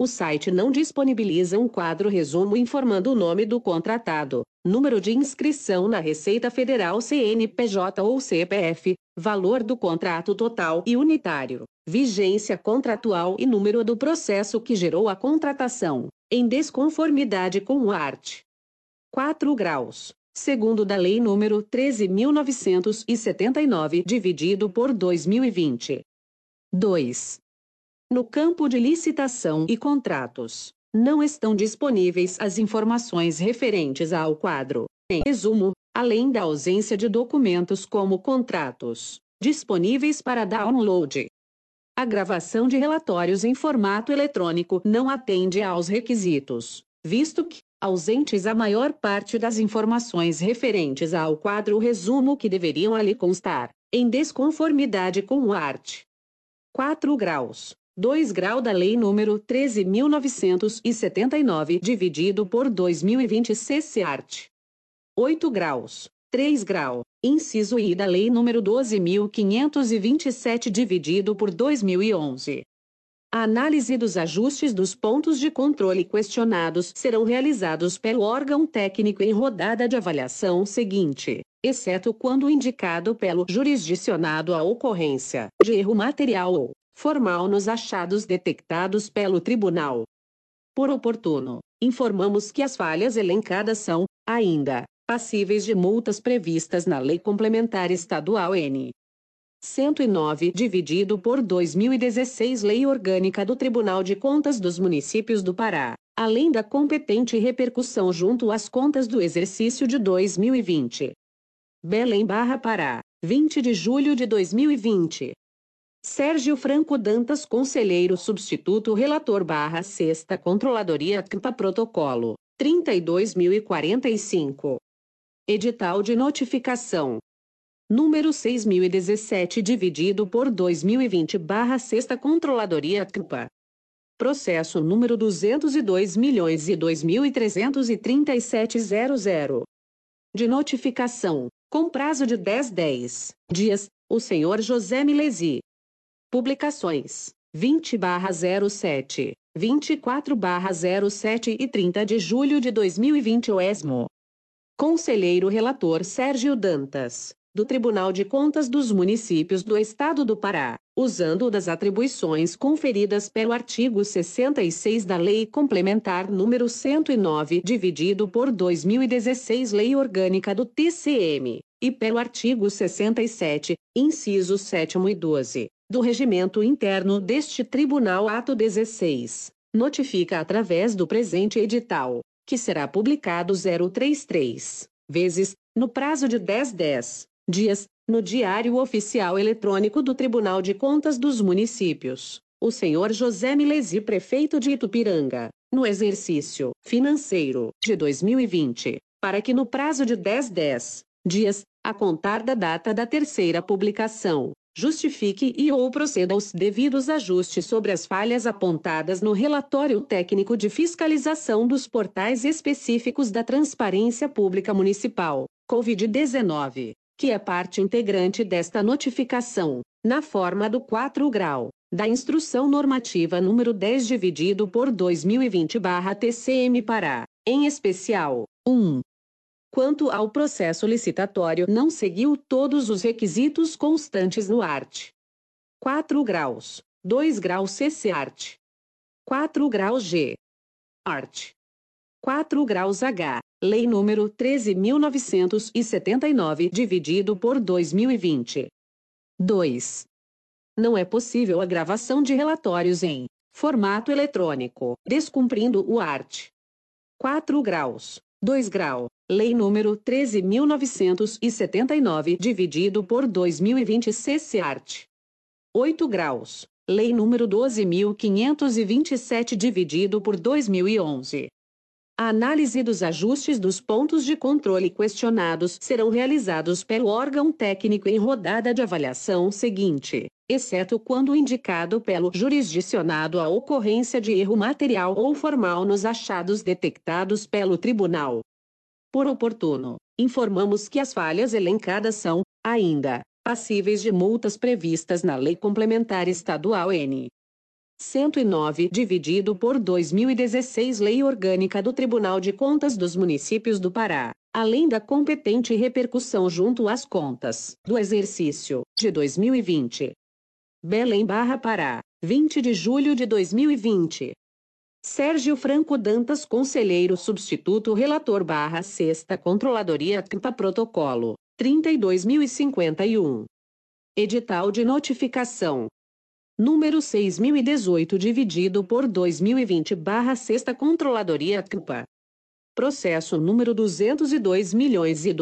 O site não disponibiliza um quadro resumo informando o nome do contratado, número de inscrição na Receita Federal CNPJ ou CPF, valor do contrato total e unitário, vigência contratual e número do processo que gerou a contratação, em desconformidade com o art. 4 graus. Segundo da Lei nº 13.979, dividido por 2020. 2. No campo de licitação e contratos, não estão disponíveis as informações referentes ao quadro. Em resumo, além da ausência de documentos como contratos, disponíveis para download. A gravação de relatórios em formato eletrônico não atende aos requisitos, visto que, ausentes a maior parte das informações referentes ao quadro resumo que deveriam ali constar, em desconformidade com o art. 4 graus. 2 grau da Lei nº 13.979, dividido por 2020 CC Art. 8 graus. 3 grau. Inciso I da Lei nº 12.527, dividido por 2011. A análise dos ajustes dos pontos de controle questionados serão realizados pelo órgão técnico em rodada de avaliação seguinte, exceto quando indicado pelo jurisdicionado a ocorrência de erro material ou formal nos achados detectados pelo tribunal. Por oportuno, informamos que as falhas elencadas são, ainda, passíveis de multas previstas na Lei Complementar Estadual N. 109, dividido por 2016 Lei Orgânica do Tribunal de Contas dos Municípios do Pará, além da competente repercussão junto às contas do exercício de 2020. Belém Barra Pará, 20 de julho de 2020. Sérgio Franco Dantas Conselheiro Substituto Relator barra Sexta Controladoria CMPA Protocolo 32.045 Edital de Notificação. Número 6.017 dividido por 2020 barra Sexta Controladoria CMPA Processo número 202 milhões e De notificação, com prazo de 10 10 dias, o senhor José Milesi, Publicações: 20/07, 24/07 e 30 de julho de 2020 o ESMO. Conselheiro Relator Sérgio Dantas, do Tribunal de Contas dos Municípios do Estado do Pará, usando das atribuições conferidas pelo artigo 66 da Lei Complementar número 109, dividido por 2016 Lei Orgânica do TCM, e pelo artigo 67, incisos 7 e 12 do regimento interno deste Tribunal Ato 16, notifica através do presente edital, que será publicado 033 vezes, no prazo de 10 10 dias, no Diário Oficial Eletrônico do Tribunal de Contas dos Municípios, o senhor José Milesi, prefeito de Itupiranga, no exercício financeiro de 2020, para que no prazo de 10 10 dias, a contar da data da terceira publicação, justifique e ou proceda aos devidos ajustes sobre as falhas apontadas no relatório técnico de fiscalização dos portais específicos da Transparência Pública Municipal, COVID-19, que é parte integrante desta notificação, na forma do 4 grau da Instrução Normativa número 10 dividido por 2020/TCM para, em especial, 1 quanto ao processo licitatório não seguiu todos os requisitos constantes no art. 4 graus, 2 graus CC art. 4 graus G. Art. 4 graus H. Lei número 13.979, dividido por 2020. 2. Não é possível a gravação de relatórios em formato eletrônico, descumprindo o art. 4 graus, 2 grau, Lei número 13.979, dividido por 2020 CC Art. 8 graus. Lei número 12.527, dividido por 2011. A análise dos ajustes dos pontos de controle questionados serão realizados pelo órgão técnico em rodada de avaliação seguinte, exceto quando indicado pelo jurisdicionado a ocorrência de erro material ou formal nos achados detectados pelo tribunal. Por oportuno, informamos que as falhas elencadas são, ainda, passíveis de multas previstas na Lei Complementar Estadual N. 109 dividido por 2016 Lei Orgânica do Tribunal de Contas dos Municípios do Pará, além da competente repercussão junto às contas do exercício de 2020. Belém Barra Pará, 20 de julho de 2020. Sérgio Franco Dantas Conselheiro Substituto Relator Barra Sexta Controladoria CMPA Protocolo, 32.051. Edital de Notificação, número 6018 dividido por 2020 barra Sexta Controladoria CMPA. Processo número 202 milhões e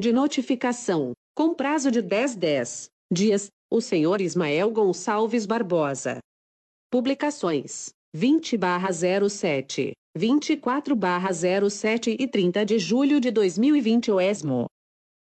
De notificação, com prazo de 10 10 dias, o senhor Ismael Gonçalves Barbosa. Publicações: 20 barra 07, 24 barra 07 e 30 de julho de 2020 o ESMO.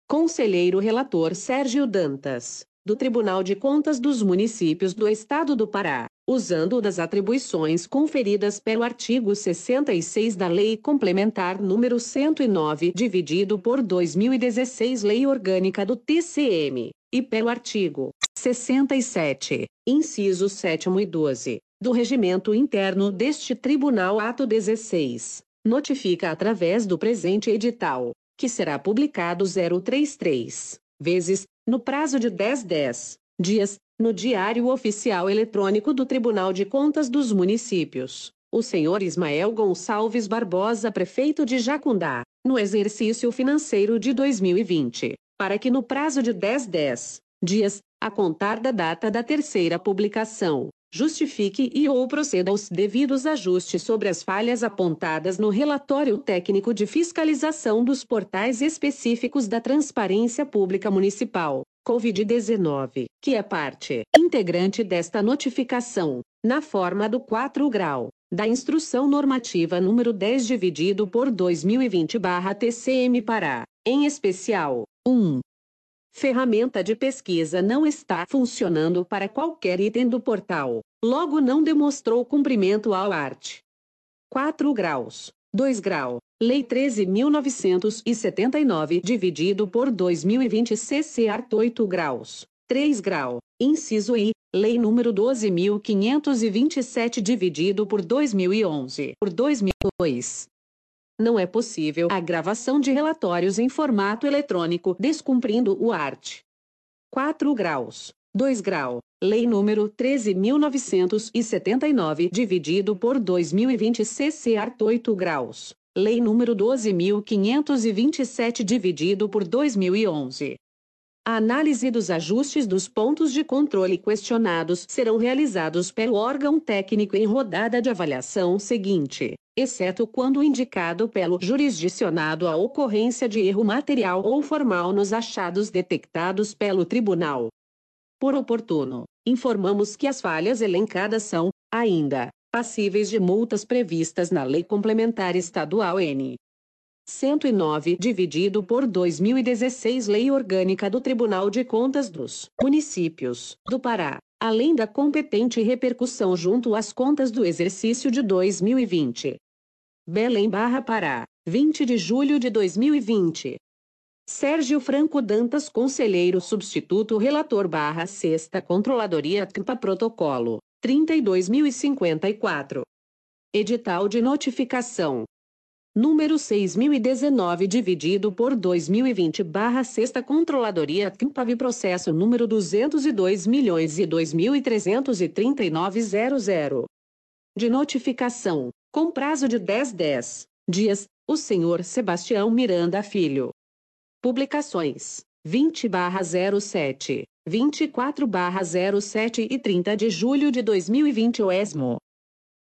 Conselheiro Relator Sérgio Dantas, do Tribunal de Contas dos Municípios do Estado do Pará, usando das atribuições conferidas pelo artigo 66 da Lei Complementar número 109, dividido por 2016 Lei Orgânica do TCM, e pelo artigo 67, incisos 7 e 12, do Regimento Interno deste Tribunal Ato 16, notifica através do presente edital que será publicado 033 vezes, no prazo de 10 10 dias, no Diário Oficial Eletrônico do Tribunal de Contas dos Municípios. O senhor Ismael Gonçalves Barbosa, prefeito de Jacundá, no exercício financeiro de 2020, para que no prazo de 10 10 dias, a contar da data da terceira publicação, justifique e ou proceda aos devidos ajustes sobre as falhas apontadas no relatório técnico de fiscalização dos portais específicos da Transparência Pública Municipal, COVID-19, que é parte integrante desta notificação, na forma do 4 grau da Instrução Normativa número 10 dividido por 2020/TCM Pará, em especial, 1. Ferramenta de pesquisa não está funcionando para qualquer item do portal, logo não demonstrou cumprimento ao art. 4 graus. 2 grau. Lei 13.979 dividido por 2020 CC art 8 graus. 3 grau. Inciso I. Lei número 12.527 dividido por 2011 por 2002 não é possível a gravação de relatórios em formato eletrônico descumprindo o art. 4 graus. 2 grau. Lei número 13.979 dividido por 2020 CC art 8 graus. Lei número 12.527 dividido por 2011. A análise dos ajustes dos pontos de controle questionados serão realizados pelo órgão técnico em rodada de avaliação seguinte exceto quando indicado pelo jurisdicionado a ocorrência de erro material ou formal nos achados detectados pelo tribunal. Por oportuno, informamos que as falhas elencadas são, ainda, passíveis de multas previstas na Lei Complementar Estadual N. 109, dividido por 2016 Lei Orgânica do Tribunal de Contas dos Municípios do Pará, além da competente repercussão junto às contas do exercício de 2020. Belém Barra Pará, 20 de julho de 2020. Sérgio Franco Dantas Conselheiro Substituto Relator Barra Sexta Controladoria CMPA Protocolo, 32.054. Edital de Notificação. Número 6019 dividido por 2020 barra Sexta Controladoria CMPAV Processo número 202 milhões e De notificação com prazo de 10 10 dias, o senhor Sebastião Miranda Filho. Publicações: 20/07, 24/07 e 30 de julho de 2020 o ESMO.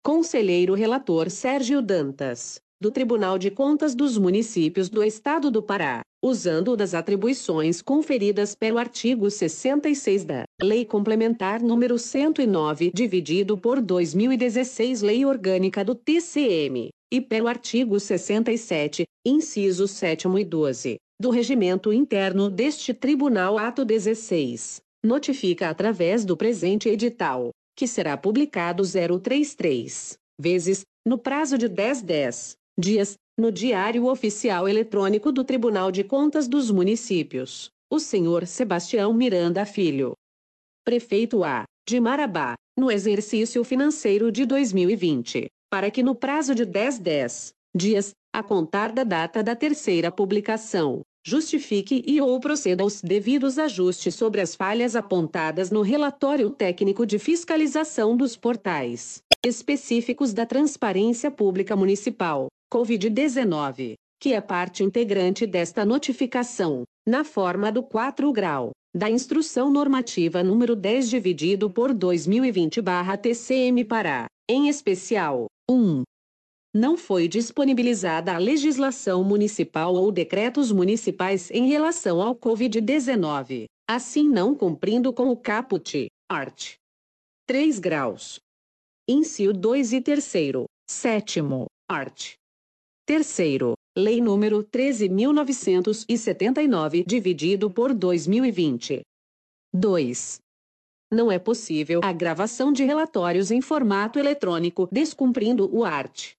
Conselheiro Relator Sérgio Dantas, do Tribunal de Contas dos Municípios do Estado do Pará, usando das atribuições conferidas pelo artigo 66 da Lei Complementar número 109, dividido por 2016 Lei Orgânica do TCM, e pelo artigo 67, incisos 7 e 12, do Regimento Interno deste Tribunal Ato 16, notifica através do presente edital, que será publicado 033 vezes, no prazo de 10 10 dias, no Diário Oficial Eletrônico do Tribunal de Contas dos Municípios, o senhor Sebastião Miranda Filho. Prefeito A. de Marabá, no exercício financeiro de 2020, para que no prazo de 10 10 dias, a contar da data da terceira publicação, justifique e ou proceda aos devidos ajustes sobre as falhas apontadas no relatório técnico de fiscalização dos portais específicos da Transparência Pública Municipal, Covid-19, que é parte integrante desta notificação, na forma do 4 grau da Instrução Normativa número 10 dividido por 2020/TCM para, em especial, 1. Não foi disponibilizada a legislação municipal ou decretos municipais em relação ao COVID-19, assim não cumprindo com o caput, art. 3 graus. Inciso 2 e 3 sétimo, art. Terceiro, Lei número 13.979, dividido por 2020. 2. Não é possível a gravação de relatórios em formato eletrônico descumprindo o art.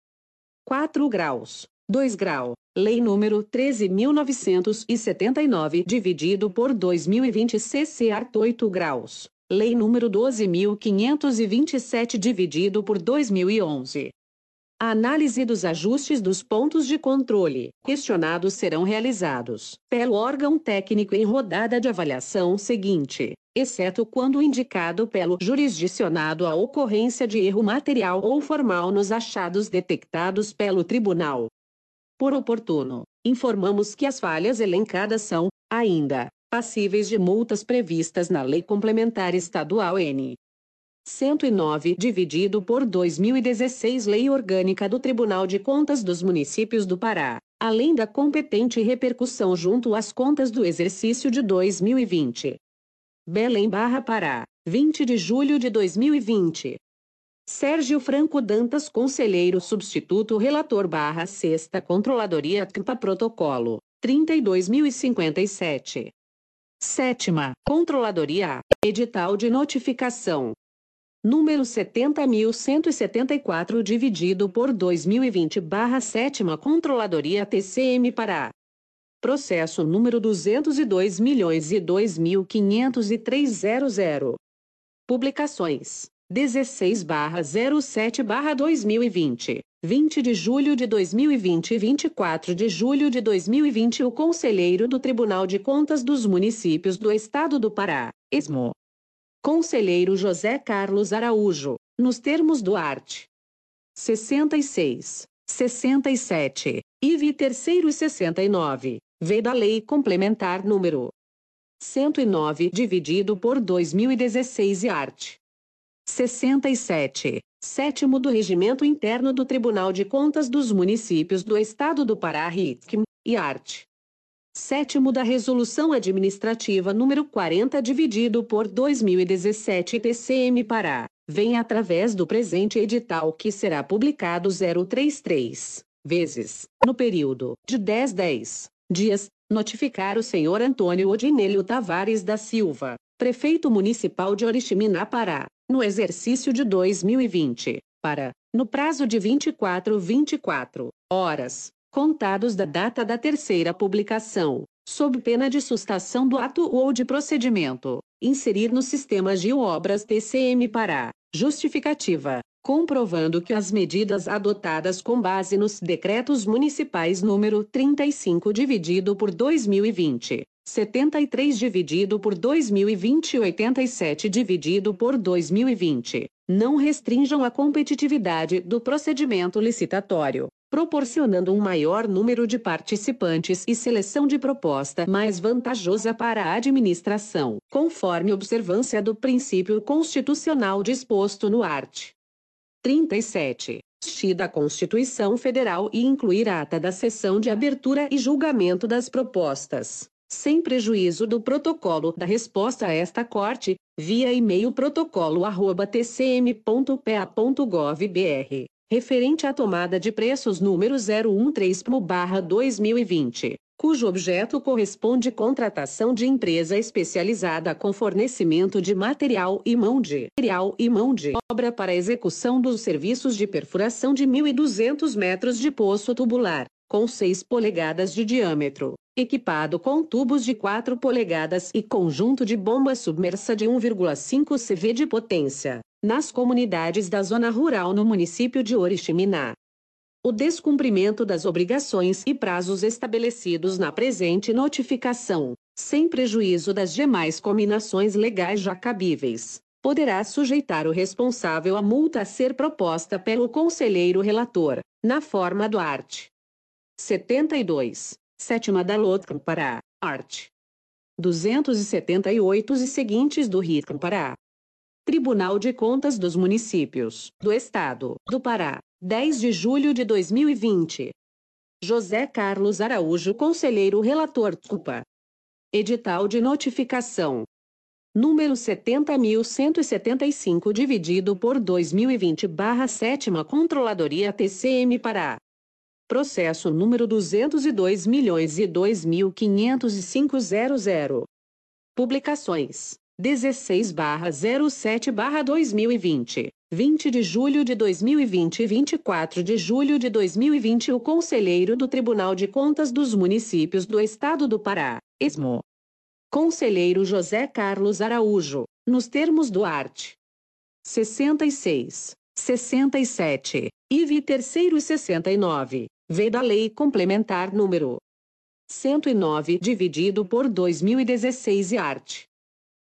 4 graus. 2 grau. Lei número 13.979, dividido por 2020 CC art 8 graus. Lei número 12.527, dividido por 2011. A análise dos ajustes dos pontos de controle questionados serão realizados pelo órgão técnico em rodada de avaliação seguinte, exceto quando indicado pelo jurisdicionado a ocorrência de erro material ou formal nos achados detectados pelo tribunal. Por oportuno, informamos que as falhas elencadas são, ainda, passíveis de multas previstas na Lei Complementar Estadual N. 109, dividido por 2016 Lei Orgânica do Tribunal de Contas dos Municípios do Pará, além da competente repercussão junto às contas do exercício de 2020. Belém Barra Pará, 20 de julho de 2020. Sérgio Franco Dantas Conselheiro Substituto Relator Barra Sexta Controladoria CMPA Protocolo, 32.057. Sétima, Controladoria, Edital de Notificação, número 70.174 dividido por 2020 barra 7 Controladoria TCM Pará. Processo número 202 milhões e Publicações 16 barra 07 barra 2020 20 de julho de 2020 e 24 de julho de 2020 o Conselheiro do Tribunal de Contas dos Municípios do Estado do Pará, ESMO, Conselheiro José Carlos Araújo, nos termos do art. 66, 67, IV terceiro e 69, V da Lei Complementar número 109 dividido por 2016 e art. 67, sétimo do Regimento Interno do Tribunal de Contas dos Municípios do Estado do Pará RITCM, e art. Sétimo da Resolução Administrativa número 40 dividido por 2017 TCM Pará, vem através do presente edital que será publicado 033 vezes, no período de 10 10 dias, notificar o senhor Antônio Odinelio Tavares da Silva, prefeito municipal de Oriximiná Pará, no exercício de 2020, para, no prazo de 24 24 horas, contados da data da terceira publicação, sob pena de sustação do ato ou de procedimento, inserir no sistema de obras TCM Pará, justificativa, comprovando que as medidas adotadas com base nos decretos municipais número 35 dividido por 2020, 73 dividido por 2020 e 87 dividido por 2020, não restringam a competitividade do procedimento licitatório, proporcionando um maior número de participantes e seleção de proposta mais vantajosa para a administração, conforme observância do princípio constitucional disposto no art. 37. da Constituição Federal e incluir ata da sessão de abertura e julgamento das propostas, sem prejuízo do protocolo da resposta a esta Corte, via e-mail protocolo@tcm.pa.gov.br, referente à tomada de preços número 013/2020 cujo objeto corresponde contratação de empresa especializada com fornecimento de material e mão de material e mão de obra para execução dos serviços de perfuração de 1.200 metros de poço tubular, com 6 polegadas de diâmetro, equipado com tubos de 4 polegadas e conjunto de bomba submersa de 1,5 CV de potência, nas comunidades da zona rural no município de Oriximiná o descumprimento das obrigações e prazos estabelecidos na presente notificação, sem prejuízo das demais combinações legais já cabíveis, poderá sujeitar o responsável à multa a ser proposta pelo conselheiro relator, na forma do art. 72, sétima da LOTCAM Pará, art. 278 e seguintes do RITCAM Pará. Tribunal de Contas dos Municípios, do Estado, do Pará, 10 de julho de 2020. José Carlos Araújo, Conselheiro Relator CUPA. Edital de Notificação. Número 70.175 dividido por 2020 barra 7 Controladoria TCM Pará. Processo número 202 milhões e 2.505.00. Publicações. 16 barra 07 barra 2020. 20 de julho de 2020 e 24 de julho de 2020 o Conselheiro do Tribunal de Contas dos Municípios do Estado do Pará, ESMO. Conselheiro José Carlos Araújo, nos termos do art. 66, 67, IV terceiro e 69, V da Lei Complementar número 109 dividido por 2016 e art.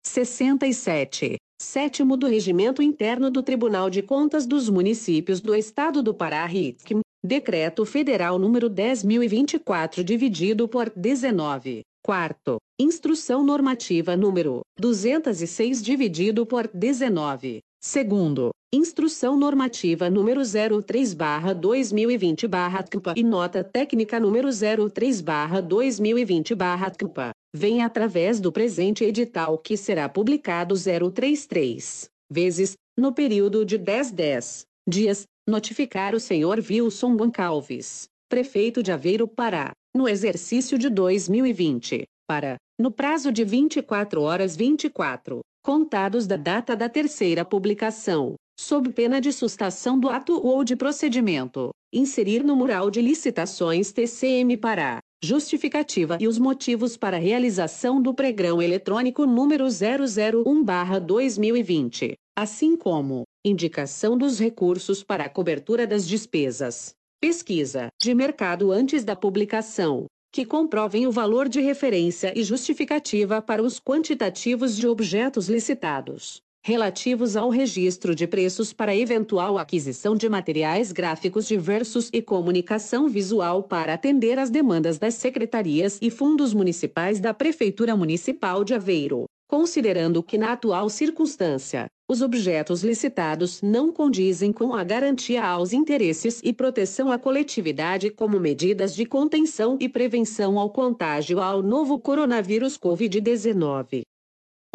67, sétimo do Regimento Interno do Tribunal de Contas dos Municípios do Estado do Pará RITCM, Decreto Federal número 10.024 dividido por 19, quarto, Instrução Normativa número 206 dividido por 19, segundo, Instrução Normativa número 03/2020/CMPA e Nota Técnica número 03/2020/CMPA vem através do presente edital que será publicado 033 vezes, no período de 10 10 dias, notificar o senhor Wilson Goncalves, prefeito de Aveiro Pará, no exercício de 2020, para, no prazo de 24 horas 24, contados da data da terceira publicação, sob pena de sustação do ato ou de procedimento, inserir no mural de licitações TCM Pará, justificativa e os motivos para realização do pregão eletrônico número 001/2020, assim como indicação dos recursos para a cobertura das despesas, pesquisa de mercado antes da publicação, que comprovem o valor de referência e justificativa para os quantitativos de objetos licitados relativos ao registro de preços para eventual aquisição de materiais gráficos diversos e comunicação visual para atender às demandas das secretarias e fundos municipais da Prefeitura Municipal de Aveiro, considerando que na atual circunstância, os objetos licitados não condizem com a garantia aos interesses e proteção à coletividade como medidas de contenção e prevenção ao contágio ao novo coronavírus Covid-19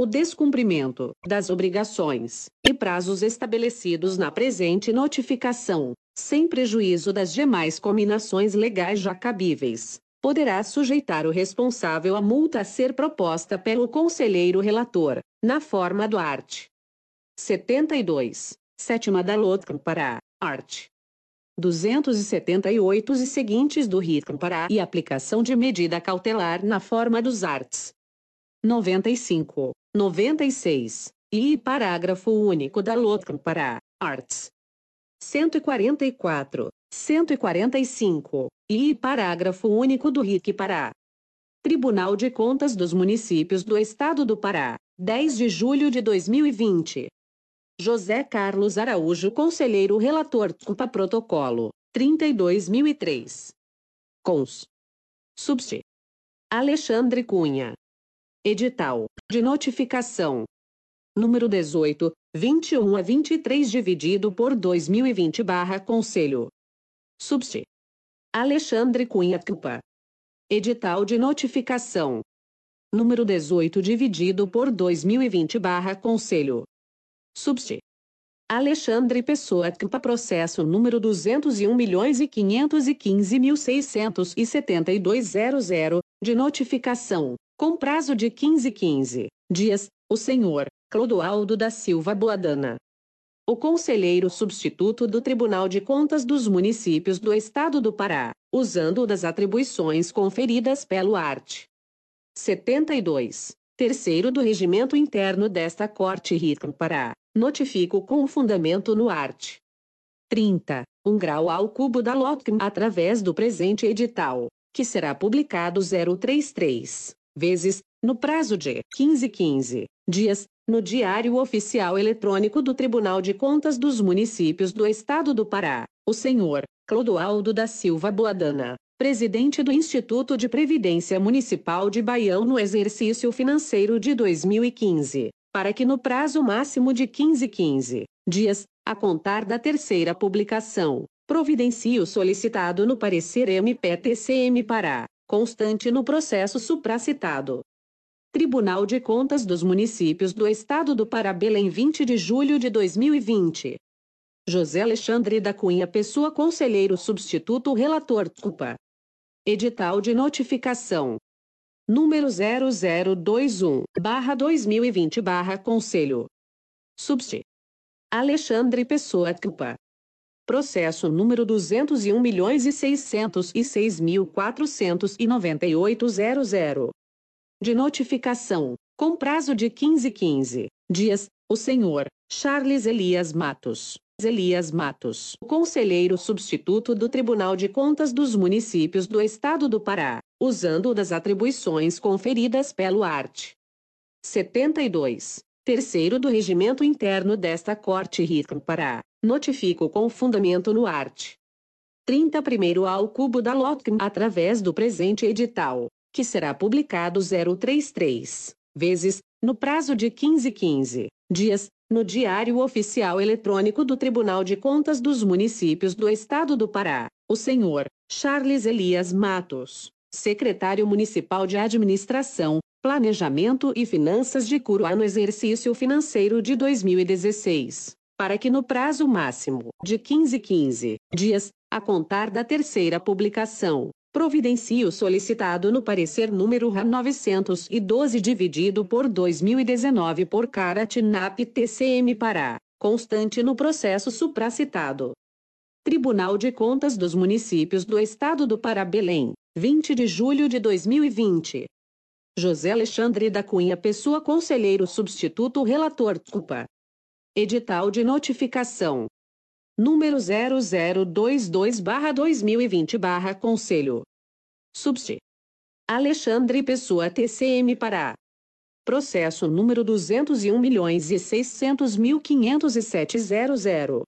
o descumprimento das obrigações e prazos estabelecidos na presente notificação, sem prejuízo das demais combinações legais já cabíveis, poderá sujeitar o responsável à multa a ser proposta pelo conselheiro relator, na forma do art. 72, sétima da LOTCAM Pará, art. 278 e seguintes do RITCAM Pará e aplicação de medida cautelar na forma dos arts. 95, 96, e parágrafo único da LOTCAM para Arts. 144, 145, e parágrafo único do RIC Pará. Tribunal de Contas dos Municípios do Estado do Pará, 10 de julho de 2020. José Carlos Araújo, Conselheiro Relator CUPA Protocolo, 32.003. Cons. Subst. Alexandre Cunha. Edital de notificação número 18, 21 a 23 dividido por 2020 barra Conselho. Subst. Alexandre Cunha Cupa. Edital de notificação. Número 18 dividido por 2020 barra Conselho. Subst. Alexandre Pessoa Campa Processo número 201.515.672.00, de notificação, com prazo de 1515 dias, o senhor Clodoaldo da Silva Boadana. O conselheiro substituto do Tribunal de Contas dos Municípios do Estado do Pará, usando das atribuições conferidas pelo art. 72. Terceiro do regimento interno desta Corte Ritmo Pará Notifico com fundamento no art. 30. 1 um grau ao cubo da LOTCM através do presente edital, que será publicado 033 vezes, no prazo de 1515 dias, no Diário Oficial Eletrônico do Tribunal de Contas dos Municípios do Estado do Pará, o senhor Clodoaldo da Silva Boadana, presidente do Instituto de Previdência Municipal de Baião no exercício financeiro de 2015 para que no prazo máximo de 15 15 dias, a contar da terceira publicação, providencie o solicitado no parecer MPTCM Pará, constante no processo supracitado. Tribunal de Contas dos Municípios do Estado do Pará Belém 20 de julho de 2020. José Alexandre da Cunha Pessoa Conselheiro Substituto Relator Culpa. Edital de notificação número 0021/2020/Conselho. Subst. Alexandre Pessoa Culpa. Processo número 201.606.498.00. De notificação, com prazo de 1515 dias, o senhor Charles Elias Matos. Elias Matos, conselheiro substituto do Tribunal de Contas dos Municípios do Estado do Pará, usando das atribuições conferidas pelo art. 72. Terceiro do regimento interno desta Corte Ritmo Pará, notifico com fundamento no art. 31 ao cubo da LOTCM através do presente edital, que será publicado 033 vezes, no prazo de 1515 dias, no Diário Oficial Eletrônico do Tribunal de Contas dos Municípios do Estado do Pará, o senhor Charles Elias Matos, secretário municipal de Administração, Planejamento e Finanças de Curuá no exercício financeiro de 2016, para que no prazo máximo de 15 15 dias, a contar da terceira publicação, providencie o solicitado no parecer número RA 912 dividido por 2019 por Caratinap TCM Pará, constante no processo supracitado. Tribunal de Contas dos Municípios do Estado do Pará Belém, 20 de julho de 2020. José Alexandre da Cunha Pessoa Conselheiro Substituto Relator Culpa. Edital de Notificação número 0022-2020-Conselho. Subst. Alexandre Pessoa TCM Pará. Processo número 201.600.507.00.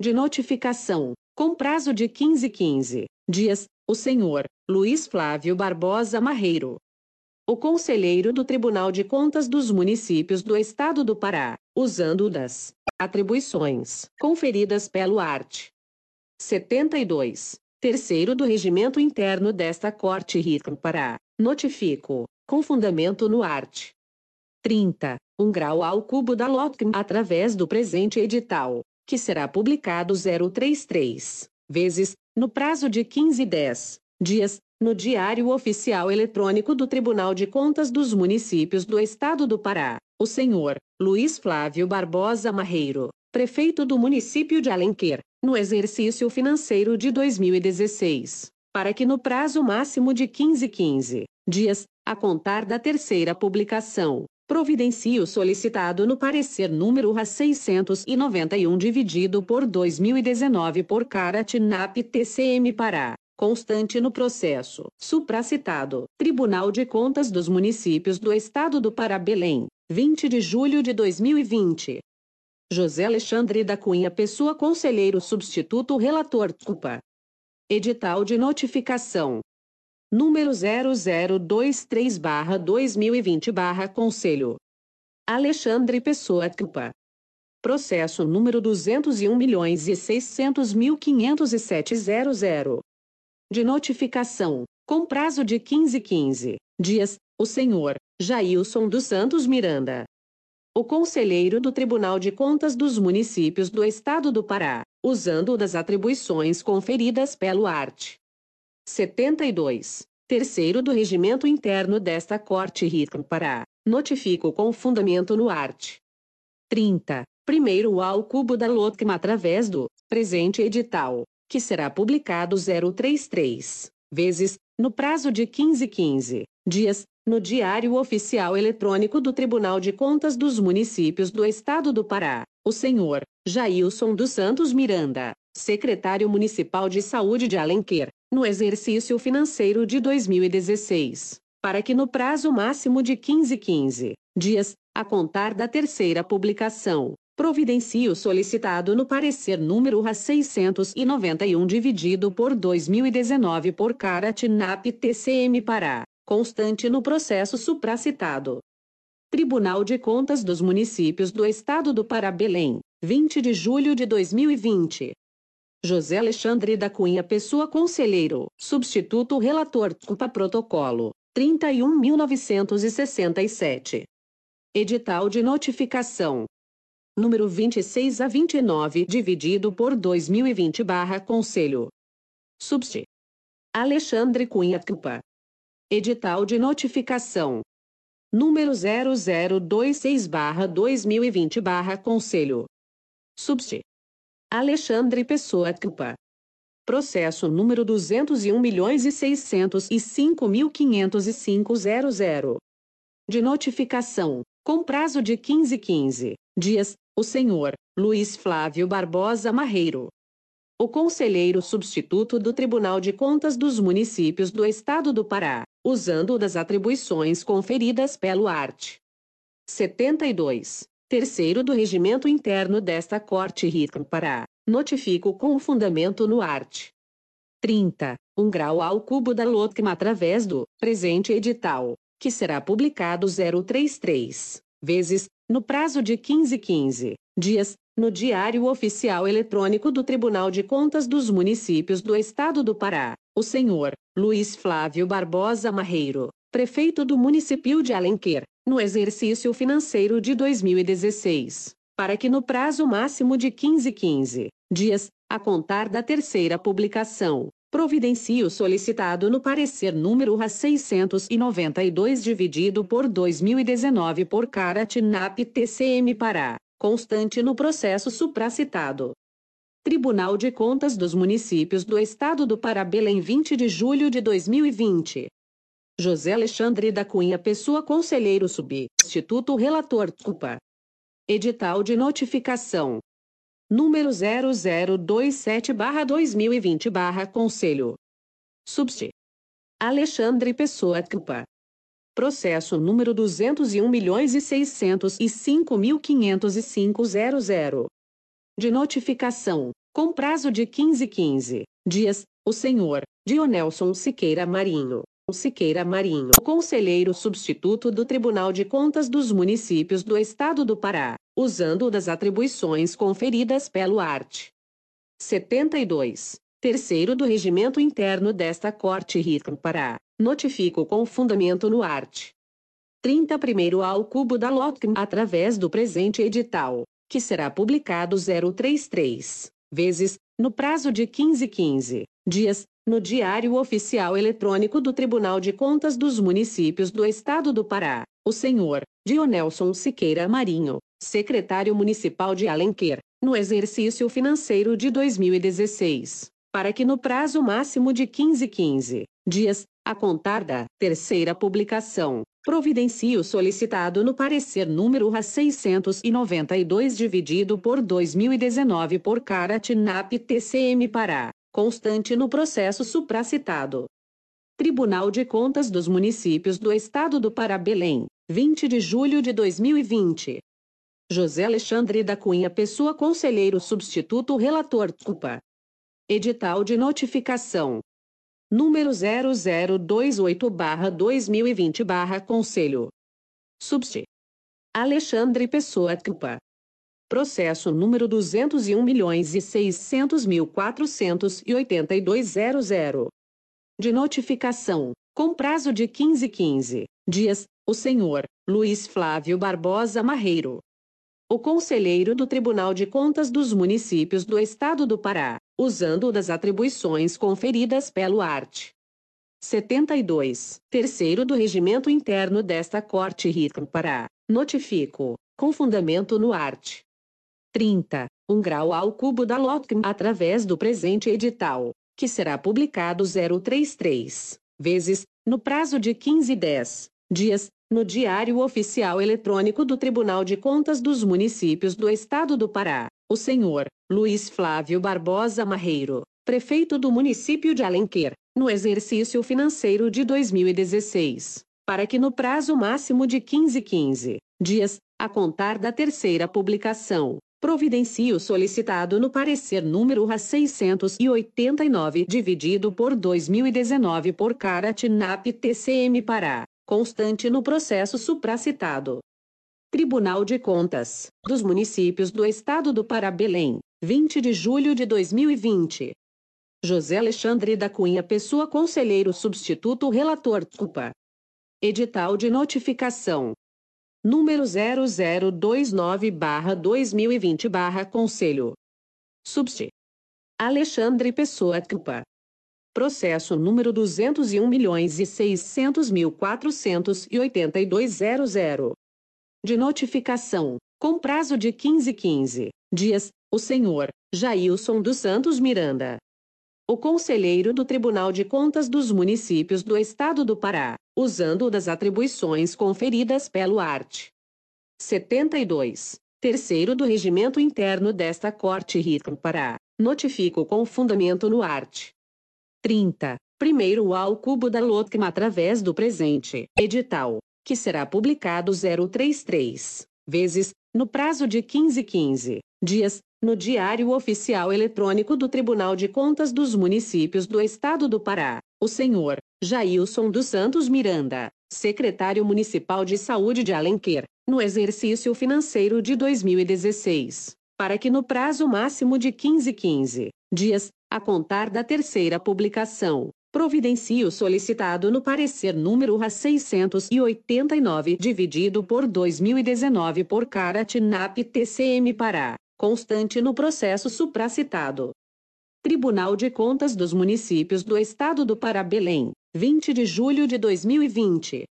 De notificação, com prazo de 1515 dias, o senhor Luiz Flávio Barbosa Marreiro. O conselheiro do Tribunal de Contas dos Municípios do Estado do Pará, usando das Atribuições conferidas pelo art. 72. Terceiro do regimento interno desta Corte Ritmo Pará. Notifico, com fundamento no art. 30. 1 um grau ao cubo da LOTCM através do presente edital, que será publicado 033 vezes, no prazo de 15 10 dias, no Diário Oficial Eletrônico do Tribunal de Contas dos Municípios do Estado do Pará, o senhor Luiz Flávio Barbosa Marreiro, prefeito do município de Alenquer, no exercício financeiro de 2016, para que no prazo máximo de 15 15 dias, a contar da terceira publicação, providencie o solicitado no parecer número RA 691 dividido por 2019 por Caratinap TCM Pará, constante no processo supracitado, Tribunal de Contas dos Municípios do Estado do Pará Belém, 20 de julho de 2020. José Alexandre da Cunha Pessoa Conselheiro Substituto Relator Culpa. Edital de Notificação. Número 0023-2020-Conselho. Alexandre Pessoa Culpa. Processo número 201.600.507.00. De notificação, com prazo de 15 15 dias, o senhor Jailson dos Santos Miranda. O conselheiro do Tribunal de Contas dos Municípios do Estado do Pará, usando das atribuições conferidas pelo art. 72. Terceiro do regimento interno desta Corte Ritmo Pará, notifico com fundamento no art. 30 primeiro ao cubo da LOTCMA através do presente edital, que será publicado 033 vezes, no prazo de 15 15 dias, no Diário Oficial Eletrônico do Tribunal de Contas dos Municípios do Estado do Pará, o senhor Jailson dos Santos Miranda, secretário municipal de saúde de Alenquer, no exercício financeiro de 2016, para que no prazo máximo de 15 15 dias, a contar da terceira publicação, providencie o solicitado no parecer número RA 691 dividido por 2019 por Caratinap TCM Pará, constante no processo supracitado. Tribunal de Contas dos Municípios do Estado do Pará Belém, 20 de julho de 2020. José Alexandre da Cunha Pessoa Conselheiro, substituto relator CUPA Protocolo, 31.967. Edital de notificação, número 26 a 29, dividido por 2020 barra Conselho. Subst. Alexandre Cunha Cupa. Edital de notificação. Número 0026 barra 2020 barra Conselho. Subst. Alexandre Pessoa Cupa. Processo número 201 milhões e 605 mil 505 De notificação, com prazo de 15 15 dias, o senhor Luiz Flávio Barbosa Marreiro. O conselheiro substituto do Tribunal de Contas dos Municípios do Estado do Pará, usando das atribuições conferidas pelo art. 72. Terceiro do regimento interno desta Corte Ritmo Pará, notifico com fundamento no art. 30. Um grau ao cubo da LOTCMA através do presente edital, que será publicado 033 vezes no prazo de 15 15 dias, no Diário Oficial Eletrônico do Tribunal de Contas dos Municípios do Estado do Pará, o senhor Luiz Flávio Barbosa Marreiro, prefeito do município de Alenquer, no exercício financeiro de 2016, para que no prazo máximo de 15 15 dias, a contar da terceira publicação, providencie solicitado no parecer número RA 692 dividido por 2019 por Caratinap TCM Pará, constante no processo supracitado. Tribunal de Contas dos Municípios do Estado do Pará Belém 20 de julho de 2020. José Alexandre da Cunha Pessoa Conselheiro Substituto Relator CUPA. Edital de notificação número 0027-2020-Conselho. Subst. Alexandre Pessoa Cupa. Processo número 201.605.505.00. De notificação, com prazo de 15 15 dias, o senhor Dionelson Siqueira Marinho. Siqueira Marinho, conselheiro substituto do Tribunal de Contas dos Municípios do Estado do Pará, usando das atribuições conferidas pelo art. 72. Terceiro do regimento interno desta Corte Ritmo Pará, notifico com fundamento no art. 30 primeiro ao cubo da LOTCM através do presente edital, que será publicado 033 vezes, no prazo de 15 15 dias, no Diário Oficial Eletrônico do Tribunal de Contas dos Municípios do Estado do Pará, o senhor Dionelson Siqueira Marinho, secretário municipal de Alenquer, no exercício financeiro de 2016, para que no prazo máximo de 15 15 dias, a contar da terceira publicação, providencie o solicitado no parecer número RA 692 dividido por 2019 por Caratinap TCM Pará constante no processo supracitado. Tribunal de Contas dos Municípios do Estado do Pará Belém, 20 de julho de 2020. José Alexandre da Cunha Pessoa Conselheiro Substituto Relator CUPA. Edital de Notificação. Número 0028-2020-Conselho. Subst. Alexandre Pessoa CUPA. Processo número 201 milhões e 600 mil 48200. De notificação, com prazo de 15 15 dias, o senhor Luiz Flávio Barbosa Marreiro. O conselheiro do Tribunal de Contas dos Municípios do Estado do Pará, usando das atribuições conferidas pelo art. 72, terceiro do regimento interno desta Corte RICM Pará, notifico, com fundamento no art. 30, 1 grau ao cubo da LOTCM através do presente edital, que será publicado 033 vezes, no prazo de 15 10 dias, no Diário Oficial Eletrônico do Tribunal de Contas dos Municípios do Estado do Pará, o senhor Luiz Flávio Barbosa Marreiro, prefeito do município de Alenquer, no exercício financeiro de 2016, para que no prazo máximo de 15 15 dias, a contar da terceira publicação, providencie o solicitado no parecer número RA 689 dividido por 2019 por Caratinap TCM Pará, constante no processo supracitado. Tribunal de Contas dos Municípios do Estado do Pará Belém, 20 de julho de 2020. José Alexandre da Cunha Pessoa Conselheiro Substituto Relator Culpa. Edital de notificação número 0029-2020-Conselho. Subst. Alexandre Pessoa Cupa. Processo número 201 milhões e 600 mil 48200. De notificação, com prazo de 15 15 dias, o senhor Jailson dos Santos Miranda. O conselheiro do Tribunal de Contas dos Municípios do Estado do Pará, usando das atribuições conferidas pelo art. 72. Terceiro do regimento interno desta Corte RICM Pará, notifico com fundamento no art. 30. Primeiro ao cubo da LOTCM através do presente edital, que será publicado 033 vezes, no prazo de 15 15 dias, no Diário Oficial Eletrônico do Tribunal de Contas dos Municípios do Estado do Pará, o senhor Jailson dos Santos Miranda, secretário municipal de saúde de Alenquer, no exercício financeiro de 2016, para que no prazo máximo de 15 15 dias, a contar da terceira publicação, providencie o solicitado no parecer número RA 689 dividido por 2019 por Caratinap TCM Pará, constante no processo supracitado. Tribunal de Contas dos Municípios do Estado do Pará Belém, 20 de julho de 2020.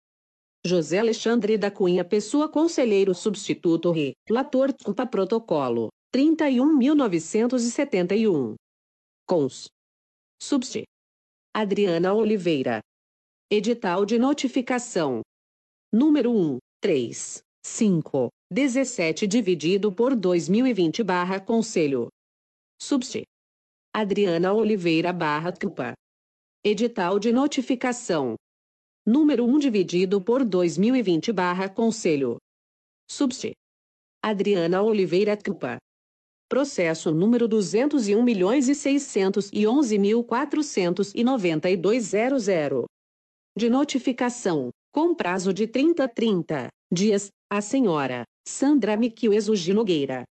José Alexandre da Cunha Pessoa Conselheiro Substituto Relator Culpa Protocolo, 31.971. Cons. Subst. Adriana Oliveira. Edital de notificação. Número 1, 3, 5, 17 dividido por 2020 barra Conselho. Subst. Adriana Oliveira barra Cupa. Edital de notificação. Número 1 dividido por 2020 barra Conselho. Subst. Adriana Oliveira Cupa. Processo número 201 milhões e 611 mil 49200. De notificação, com prazo de 30 30 dias, a senhora Sandra Miquel de Nogueira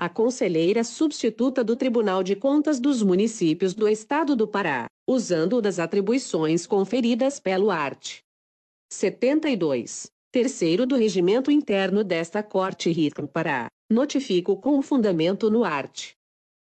a conselheira substituta do Tribunal de Contas dos Municípios do Estado do Pará, usando das atribuições conferidas pelo art. 72. Terceiro do regimento interno desta Corte RICM Pará, notifico com fundamento no art.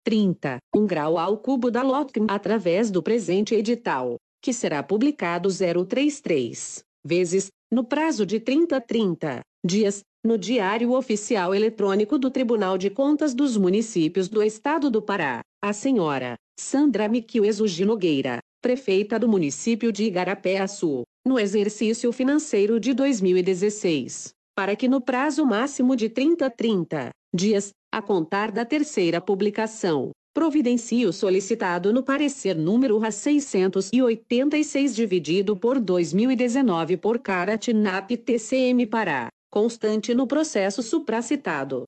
30. 1 grau ao cubo da LOTCM através do presente edital, que será publicado 033 vezes, no prazo de 30 30 dias, no Diário Oficial Eletrônico do Tribunal de Contas dos Municípios do Estado do Pará, a senhora Sandra de Nogueira, prefeita do município de Igarapé-Açu, no exercício financeiro de 2016, para que no prazo máximo de 30 30 dias, a contar da terceira publicação, providencie o solicitado no parecer número RA 686 dividido por 2019 por Caratinap TCM Pará constante no processo supracitado.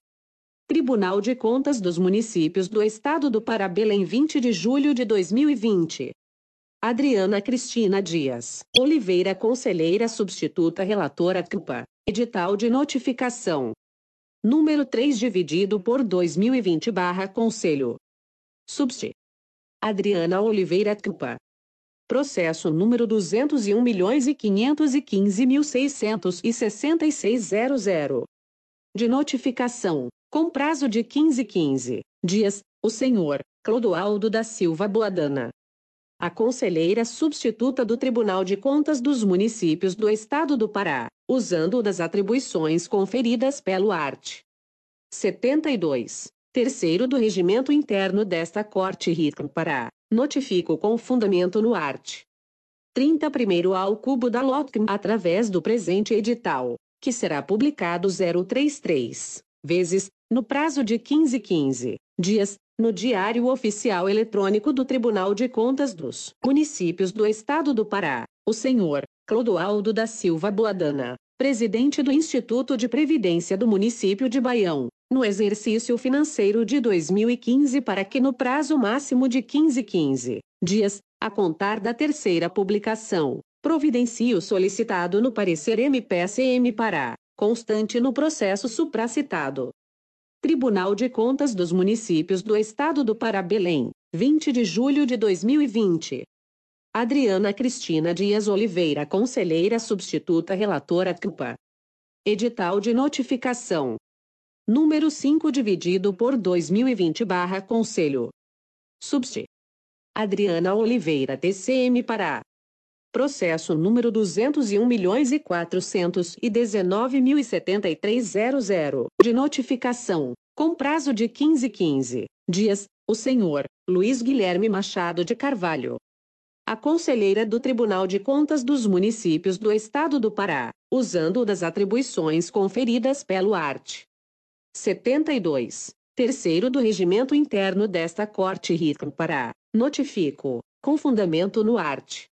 Tribunal de Contas dos Municípios do Estado do Pará Belém 20 de julho de 2020. Adriana Cristina Dias Oliveira Conselheira Substituta Relatora CUPA Edital de Notificação Número 3 dividido por 2020 barra Conselho. Subst. Adriana Oliveira Campa. Processo número 201.515.666.00. De notificação, com prazo de 1515 dias, o senhor Clodoaldo da Silva Boadana. A conselheira substituta do Tribunal de Contas dos Municípios do Estado do Pará, usando das atribuições conferidas pelo art. 72. Terceiro do Regimento Interno desta Corte RICM Pará, notifico com fundamento no art. 31 ao cubo da LOTCM através do presente edital, que será publicado 033 vezes, no prazo de 15 15 dias, no Diário Oficial Eletrônico do Tribunal de Contas dos Municípios do Estado do Pará, o senhor Clodoaldo da Silva Boadana, presidente do Instituto de Previdência do município de Baião, no exercício financeiro de 2015 para que no prazo máximo de 15 15 dias, a contar da terceira publicação, providencie o solicitado no parecer MPSM Pará, constante no processo supracitado. Tribunal de Contas dos Municípios do Estado do Pará Belém, 20 de julho de 2020. Adriana Cristina Dias Oliveira Conselheira Substituta Relatora CUPA. Edital de Notificação. Número 5 dividido por 2020 barra Conselho. Subst. Adriana Oliveira TCM Pará. Processo número 201.419.073.00. De notificação, com prazo de 15 15 dias, o senhor Luiz Guilherme Machado de Carvalho, a conselheira do Tribunal de Contas dos Municípios do Estado do Pará, usando das atribuições conferidas pelo art. 72. Terceiro do Regimento Interno desta Corte RICM Pará, notifico, com fundamento no art.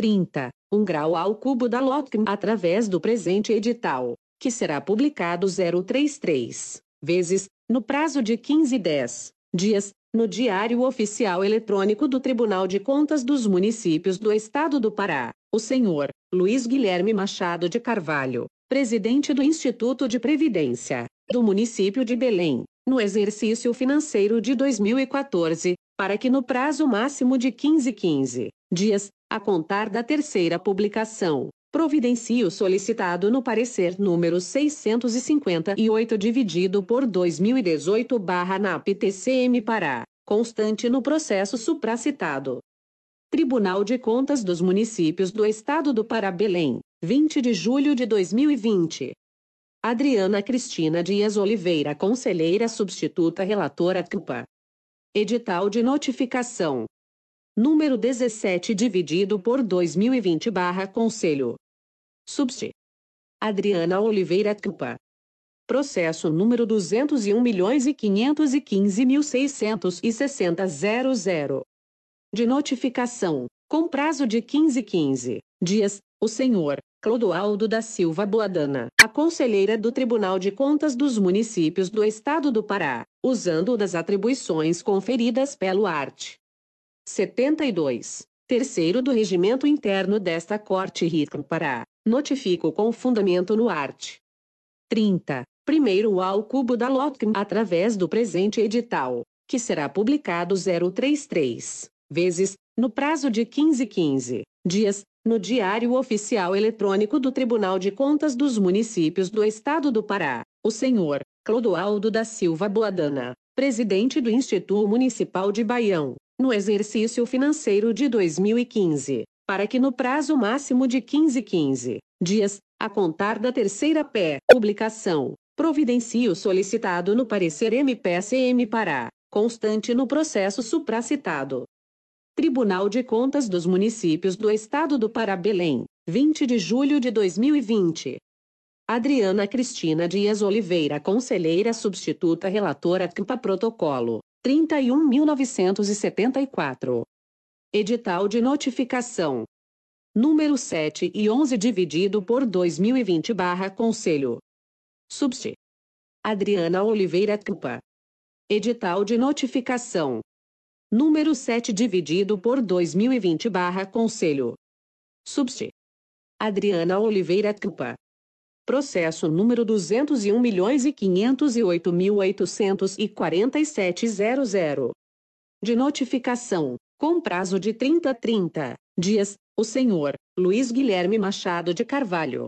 30, um grau ao cubo da LOTCM através do presente edital, que será publicado 033 vezes, no prazo de 15 10 dias, no Diário Oficial Eletrônico do Tribunal de Contas dos Municípios do Estado do Pará, o senhor Luiz Guilherme Machado de Carvalho, presidente do Instituto de Previdência do município de Belém, no exercício financeiro de 2014, para que no prazo máximo de 15 15 dias, a contar da terceira publicação, providencie o solicitado no parecer número 658 dividido por 2018 barra NAP TCM Pará, constante no processo supracitado. Tribunal de Contas dos Municípios do Estado do Pará Belém, 20 de julho de 2020. Adriana Cristina Dias Oliveira Conselheira Substituta Relatora CUPA. Edital de Notificação número 17 dividido por 2020 barra Conselho. Subst. Adriana Oliveira Campa. Processo número 201.515.660.00. De notificação, com prazo de 15 15 dias, o senhor Clodoaldo da Silva Boadana, a conselheira do Tribunal de Contas dos Municípios do Estado do Pará, usando das atribuições conferidas pelo art. 72. Terceiro do Regimento Interno desta Corte RICM Pará, notifico com fundamento no art. 30. Primeiro ao cubo da LOTCM através do presente edital, que será publicado 033 vezes, no prazo de 15 15 dias, no Diário Oficial Eletrônico do Tribunal de Contas dos Municípios do Estado do Pará, o senhor Clodoaldo da Silva Boadana, presidente do Instituto Municipal de Baião, no exercício financeiro de 2015, para que no prazo máximo de 15 15 dias, a contar da terceira pé, publicação, providencie o solicitado no parecer MPSM Pará, constante no processo supracitado. Tribunal de Contas dos Municípios do Estado do Pará Belém, 20 de julho de 2020. Adriana Cristina Dias Oliveira Conselheira Substituta Relatora CMPA Protocolo 31.974. Edital de notificação. Número 7 e 11 dividido por 2020 barra Conselho. Subst. Adriana Oliveira Campa. Edital de notificação. Número 7 dividido por 2020 barra Conselho. Subst. Adriana Oliveira Campa. Processo número 201.508.847.00. De notificação, com prazo de 30 a 30 dias, o senhor Luiz Guilherme Machado de Carvalho.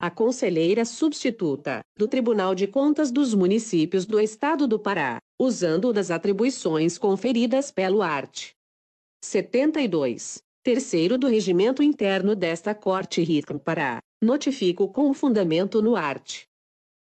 A conselheira substituta do Tribunal de Contas dos Municípios do Estado do Pará, usando das atribuições conferidas pelo art. 72. Terceiro do regimento interno desta Corte RICM Pará, notifico com fundamento no art.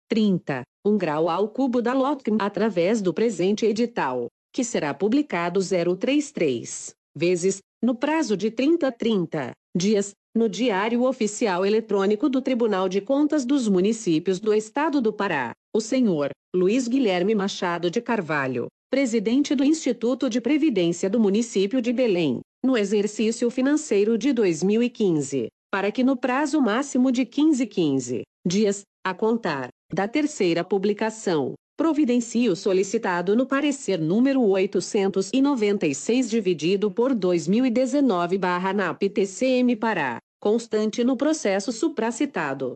30, um grau ao cubo da LOTCM através do presente edital, que será publicado 033 vezes, no prazo de 30 a 30 dias, no Diário Oficial Eletrônico do Tribunal de Contas dos Municípios do Estado do Pará, o senhor Luiz Guilherme Machado de Carvalho, presidente do Instituto de Previdência do município de Belém, no exercício financeiro de 2015, para que no prazo máximo de 15 15 dias, a contar da terceira publicação, providencie o solicitado no parecer número 896 dividido por 2019/NAP-TCM Pará, constante no processo supracitado.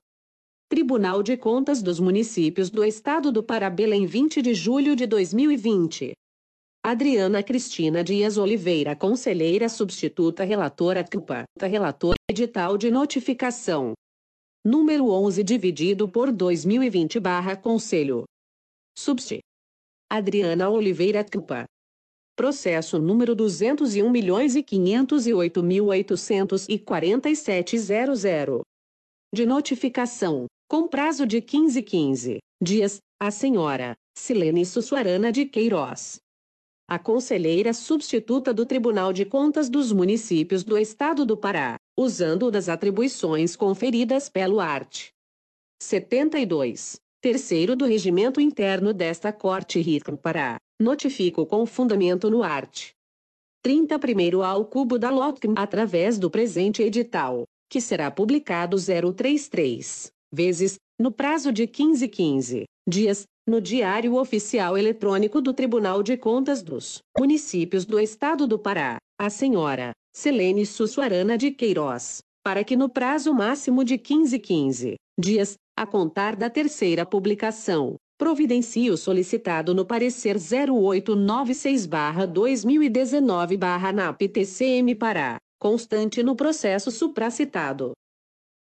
Tribunal de Contas dos Municípios do Estado do Pará Belém 20 de julho de 2020. Adriana Cristina Dias Oliveira Conselheira Substituta Relatora CUPA Relator Edital de Notificação Número 11 dividido por 2020 barra Conselho Subst. Adriana Oliveira CUPA Processo número 201.508.847.00. De notificação, com prazo de 15 15 dias, a senhora Silene Sussuarana de Queiroz. A conselheira substituta do Tribunal de Contas dos Municípios do Estado do Pará, usando das atribuições conferidas pelo art. 72. Terceiro do Regimento Interno desta Corte RICM Pará, notifico com fundamento no art. 31 ao cubo da LOTCM através do presente edital, que será publicado 033 vezes, no prazo de 15 15 dias, no Diário Oficial Eletrônico do Tribunal de Contas dos Municípios do Estado do Pará, a senhora Selene Sussuarana de Queiroz, para que no prazo máximo de 15 15 dias, a contar da terceira publicação, providencie o solicitado no parecer 0896-2019-NAP-TCM Pará, constante no processo supracitado.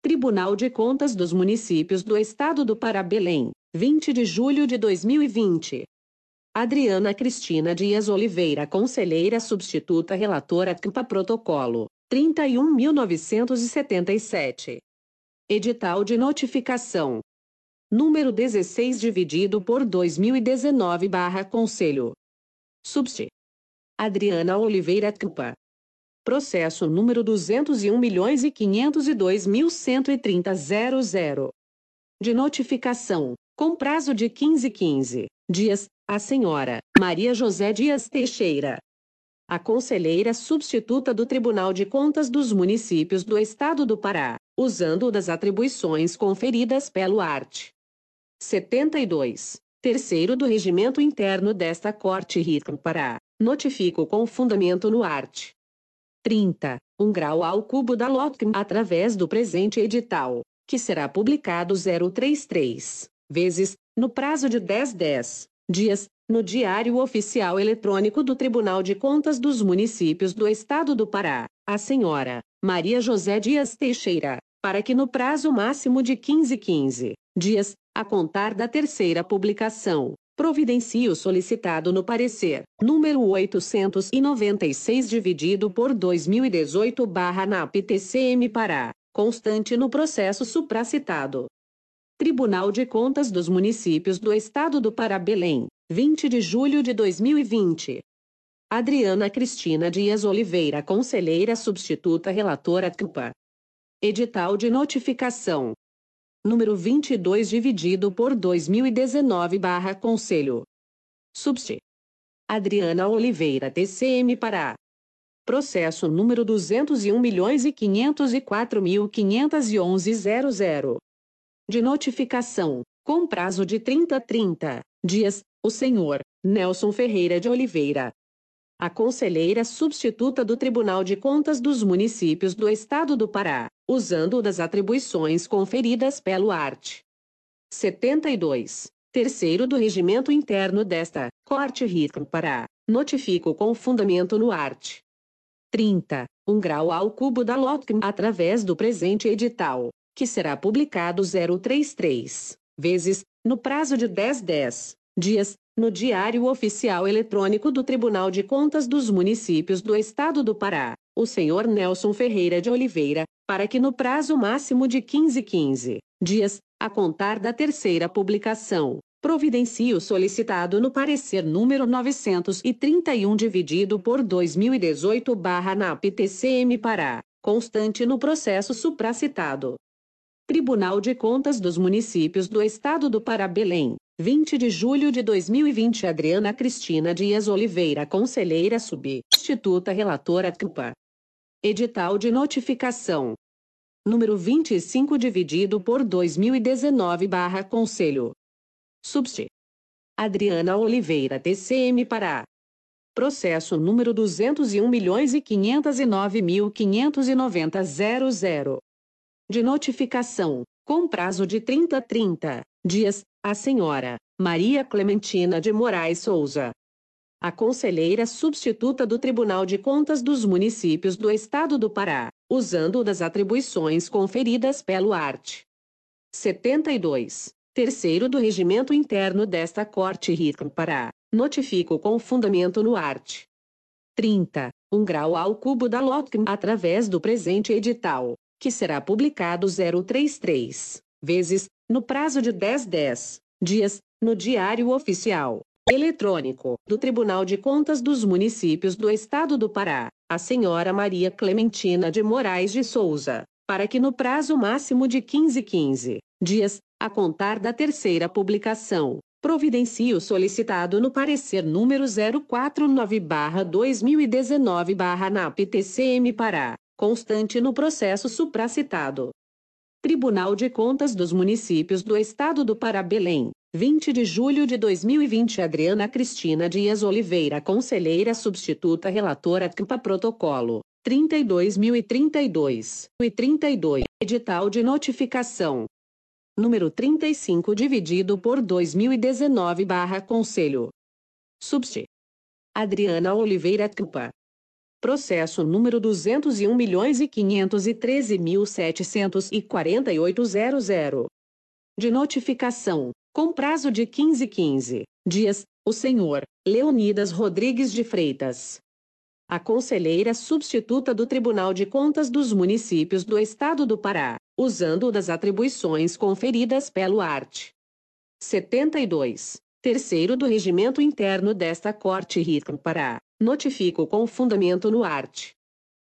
Tribunal de Contas dos Municípios do Estado do Pará Belém, 20 de julho de 2020. Adriana Cristina Dias Oliveira Conselheira Substituta Relatora CMPA Protocolo, 31.977. Edital de Notificação, número 16 dividido por 2019 barra Conselho. Subst. Adriana Oliveira Campa. Processo número 201.502.130.00. De notificação, com prazo de 15 15 dias, a senhora Maria José Dias Teixeira. A conselheira substituta do Tribunal de Contas dos Municípios do Estado do Pará, usando das atribuições conferidas pelo art. 72. Terceiro do regimento interno desta Corte RICM Pará, notifico com fundamento no art. 30, um grau ao cubo da LOTCM através do presente edital, que será publicado 033 vezes, no prazo de 10 10 dias, no Diário Oficial Eletrônico do Tribunal de Contas dos Municípios do Estado do Pará, a senhora Maria José Dias Teixeira, para que no prazo máximo de 15 15 dias, a contar da terceira publicação, providencie o solicitado no parecer número 896 dividido por 2018/NAP-TCM Pará, constante no processo supracitado. Tribunal de Contas dos Municípios do Estado do Pará Belém, 20 de julho de 2020. Adriana Cristina Dias Oliveira Conselheira Substituta Relatora CUPA. Edital de Notificação número 22 dividido por 2019 barra Conselho. Subst. Adriana Oliveira TCM Pará. Processo número 201.504.511.00. De notificação, com prazo de 30 a 30 dias, o senhor Nelson Ferreira de Oliveira. A conselheira substituta do Tribunal de Contas dos Municípios do Estado do Pará, usando das atribuições conferidas pelo art. 72. Terceiro do regimento interno desta Corte RICM Pará, notifico com fundamento no art. 30. 1 grau ao cubo da LOTCM através do presente edital, que será publicado 033 vezes, no prazo de 10 10 dias, no Diário Oficial Eletrônico do Tribunal de Contas dos Municípios do Estado do Pará, o senhor Nelson Ferreira de Oliveira, para que no prazo máximo de 15 15 dias, a contar da terceira publicação, providencie o solicitado no parecer número 931 dividido por 2018 barra NAP TCM Pará, constante no processo supracitado. Tribunal de Contas dos Municípios do Estado do Pará Belém, 20 de julho de 2020 Adriana Cristina Dias Oliveira Conselheira Substituta Relatora CUPA Edital de Notificação Número 25 dividido por 2019 barra Conselho Subst. Adriana Oliveira TCM Pará. Processo número 201.509.590.00. De notificação, com prazo de 30 a 30 dias, a senhora Maria Clementina de Moraes Souza. A conselheira substituta do Tribunal de Contas dos Municípios do Estado do Pará, usando das atribuições conferidas pelo art. 72 terceiro do regimento interno desta Corte RICM Pará, notifico com fundamento no art. 30, 1 grau ao cubo da LOTCM através do presente edital, que será publicado 033 vezes, no prazo de 10 10 dias, no Diário Oficial Eletrônico do Tribunal de Contas dos Municípios do Estado do Pará, a senhora Maria Clementina de Moraes de Souza, para que no prazo máximo de 15 15 dias, a contar da terceira publicação, providencie o solicitado no parecer número 049-2019-NAP-TCM Pará, constante no processo supracitado. Tribunal de Contas dos Municípios do Estado do Pará Belém, 20 de julho de 2020 Adriana Cristina Dias Oliveira Conselheira Substituta Relatora CMPA Protocolo 32.032 e 32 Edital de Notificação número 35 dividido por 2019 barra Conselho. Subst. Adriana Oliveira Campa. Processo número 201.513.748.00. De notificação, com prazo de 15 15 dias, o senhor Leonidas Rodrigues de Freitas, a conselheira substituta do Tribunal de Contas dos Municípios do Estado do Pará, usando das atribuições conferidas pelo art. 72. Terceiro do regimento interno desta Corte RICM Pará, notifico com fundamento no art.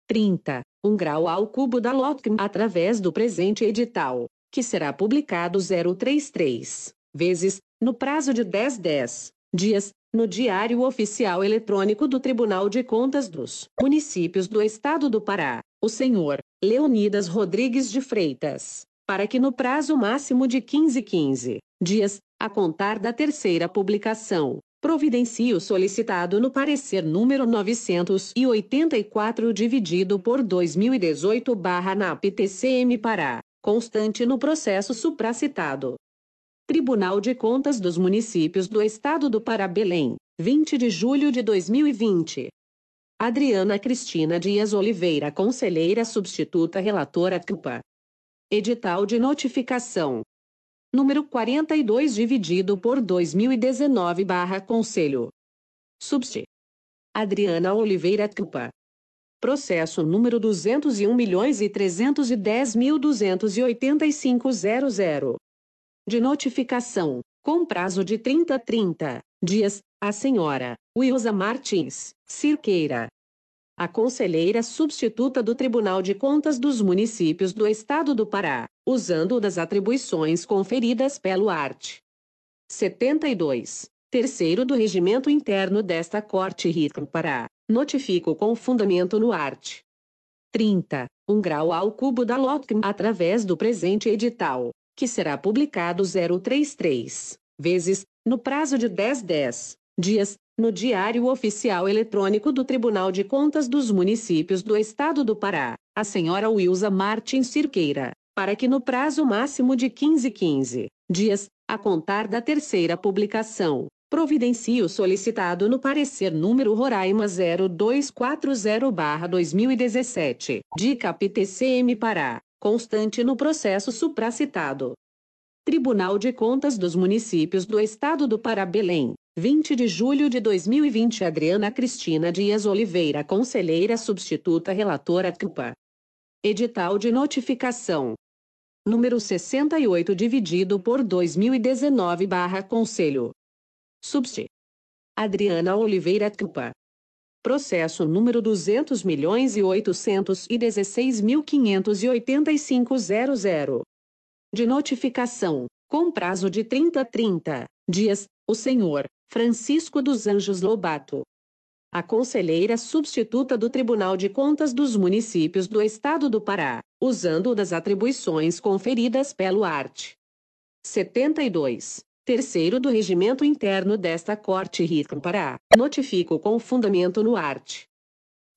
30. 1 grau ao cubo da LOTCM através do presente edital, que será publicado 033 vezes, no prazo de 10 10 dias, no Diário Oficial Eletrônico do Tribunal de Contas dos Municípios do Estado do Pará, o senhor Leonidas Rodrigues de Freitas, para que no prazo máximo de 15 15 dias, a contar da terceira publicação, providencie o solicitado no parecer número 984 dividido por 2018/NAP-TCM Pará, constante no processo supracitado. Tribunal de Contas dos Municípios do Estado do Pará Belém, 20 de julho de 2020. Adriana Cristina Dias Oliveira Conselheira Substituta Relatora CUPA. Edital de Notificação. Número 42 dividido por 2019 barra Conselho. Subst. Adriana Oliveira CUPA. Processo número 201.310.285.00 de notificação, com prazo de 30 a 30 dias, a senhora Wilza Martins Cirqueira. A conselheira substituta do Tribunal de Contas dos Municípios do Estado do Pará, usando das atribuições conferidas pelo art. 72. Terceiro do regimento interno desta Corte RICM Pará, notifico com fundamento no art. 30. 1 grau ao cubo da LOTCM através do presente edital, que será publicado 033 vezes, no prazo de 10 10 dias, no Diário Oficial Eletrônico do Tribunal de Contas dos Municípios do Estado do Pará, a senhora Wilza Martins Cirqueira, para que no prazo máximo de 15 15 dias, a contar da terceira publicação, providencie o solicitado no parecer número Roraima 0240-2017, de CapTCM Pará, constante no processo supracitado. Tribunal de Contas dos Municípios do Estado do Pará Belém, 20 de julho de 2020 Adriana Cristina Dias Oliveira Conselheira Substituta Relatora CUPA. Edital de Notificação. Número 68 dividido por 2019 barra Conselho. Subst. Adriana Oliveira CUPA. Processo número 200 milhões e 816 mil 585 De notificação, com prazo de 30 30 dias, o senhor Francisco dos Anjos Lobato. A conselheira substituta do Tribunal de Contas dos Municípios do Estado do Pará, usando das atribuições conferidas pelo art. 72. Terceiro do regimento interno desta Corte Rico Pará, notifico com fundamento no art.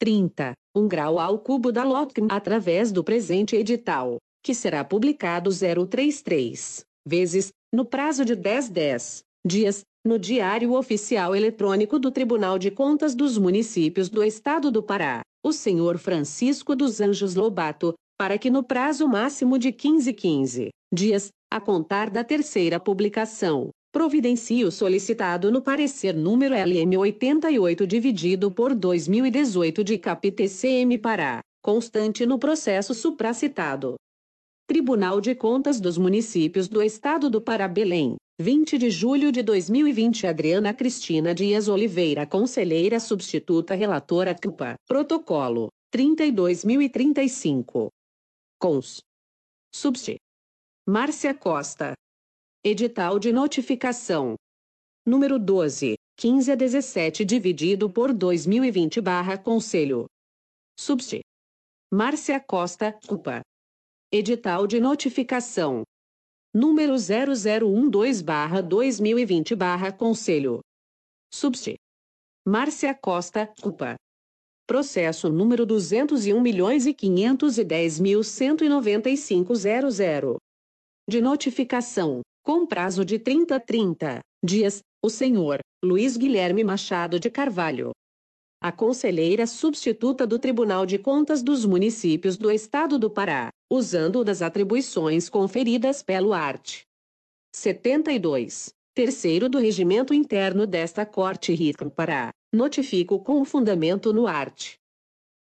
30, um grau ao cubo da LOTCM através do presente edital, que será publicado 033 vezes, no prazo de 10 10 dias, no Diário Oficial Eletrônico do Tribunal de Contas dos Municípios do Estado do Pará, o senhor Francisco dos Anjos Lobato, para que no prazo máximo de 15 15 dias, a contar da terceira publicação, providencie o solicitado no parecer número LM 88 dividido por 2018 de CapTCM Pará, constante no processo supracitado. Tribunal de Contas dos Municípios do Estado do Pará Belém, 20 de julho de 2020 Adriana Cristina Dias Oliveira Conselheira Substituta Relatora CUPA Protocolo 32.035 Cons Subst Márcia Costa. Edital de notificação. Número 12, 15 a 17 dividido por 2020 barra Conselho. Subst. Márcia Costa, culpa. Edital de notificação. Número 0012 barra 2020 barra Conselho. Subst. Márcia Costa, culpa. Processo número 201 milhões e 510 mil 195 00 de notificação, com prazo de 30 30 dias, o senhor Luiz Guilherme Machado de Carvalho. A conselheira substituta do Tribunal de Contas dos Municípios do Estado do Pará, usando das atribuições conferidas pelo art. 72. Terceiro do regimento interno desta Corte Rico Pará, notifico com fundamento no art.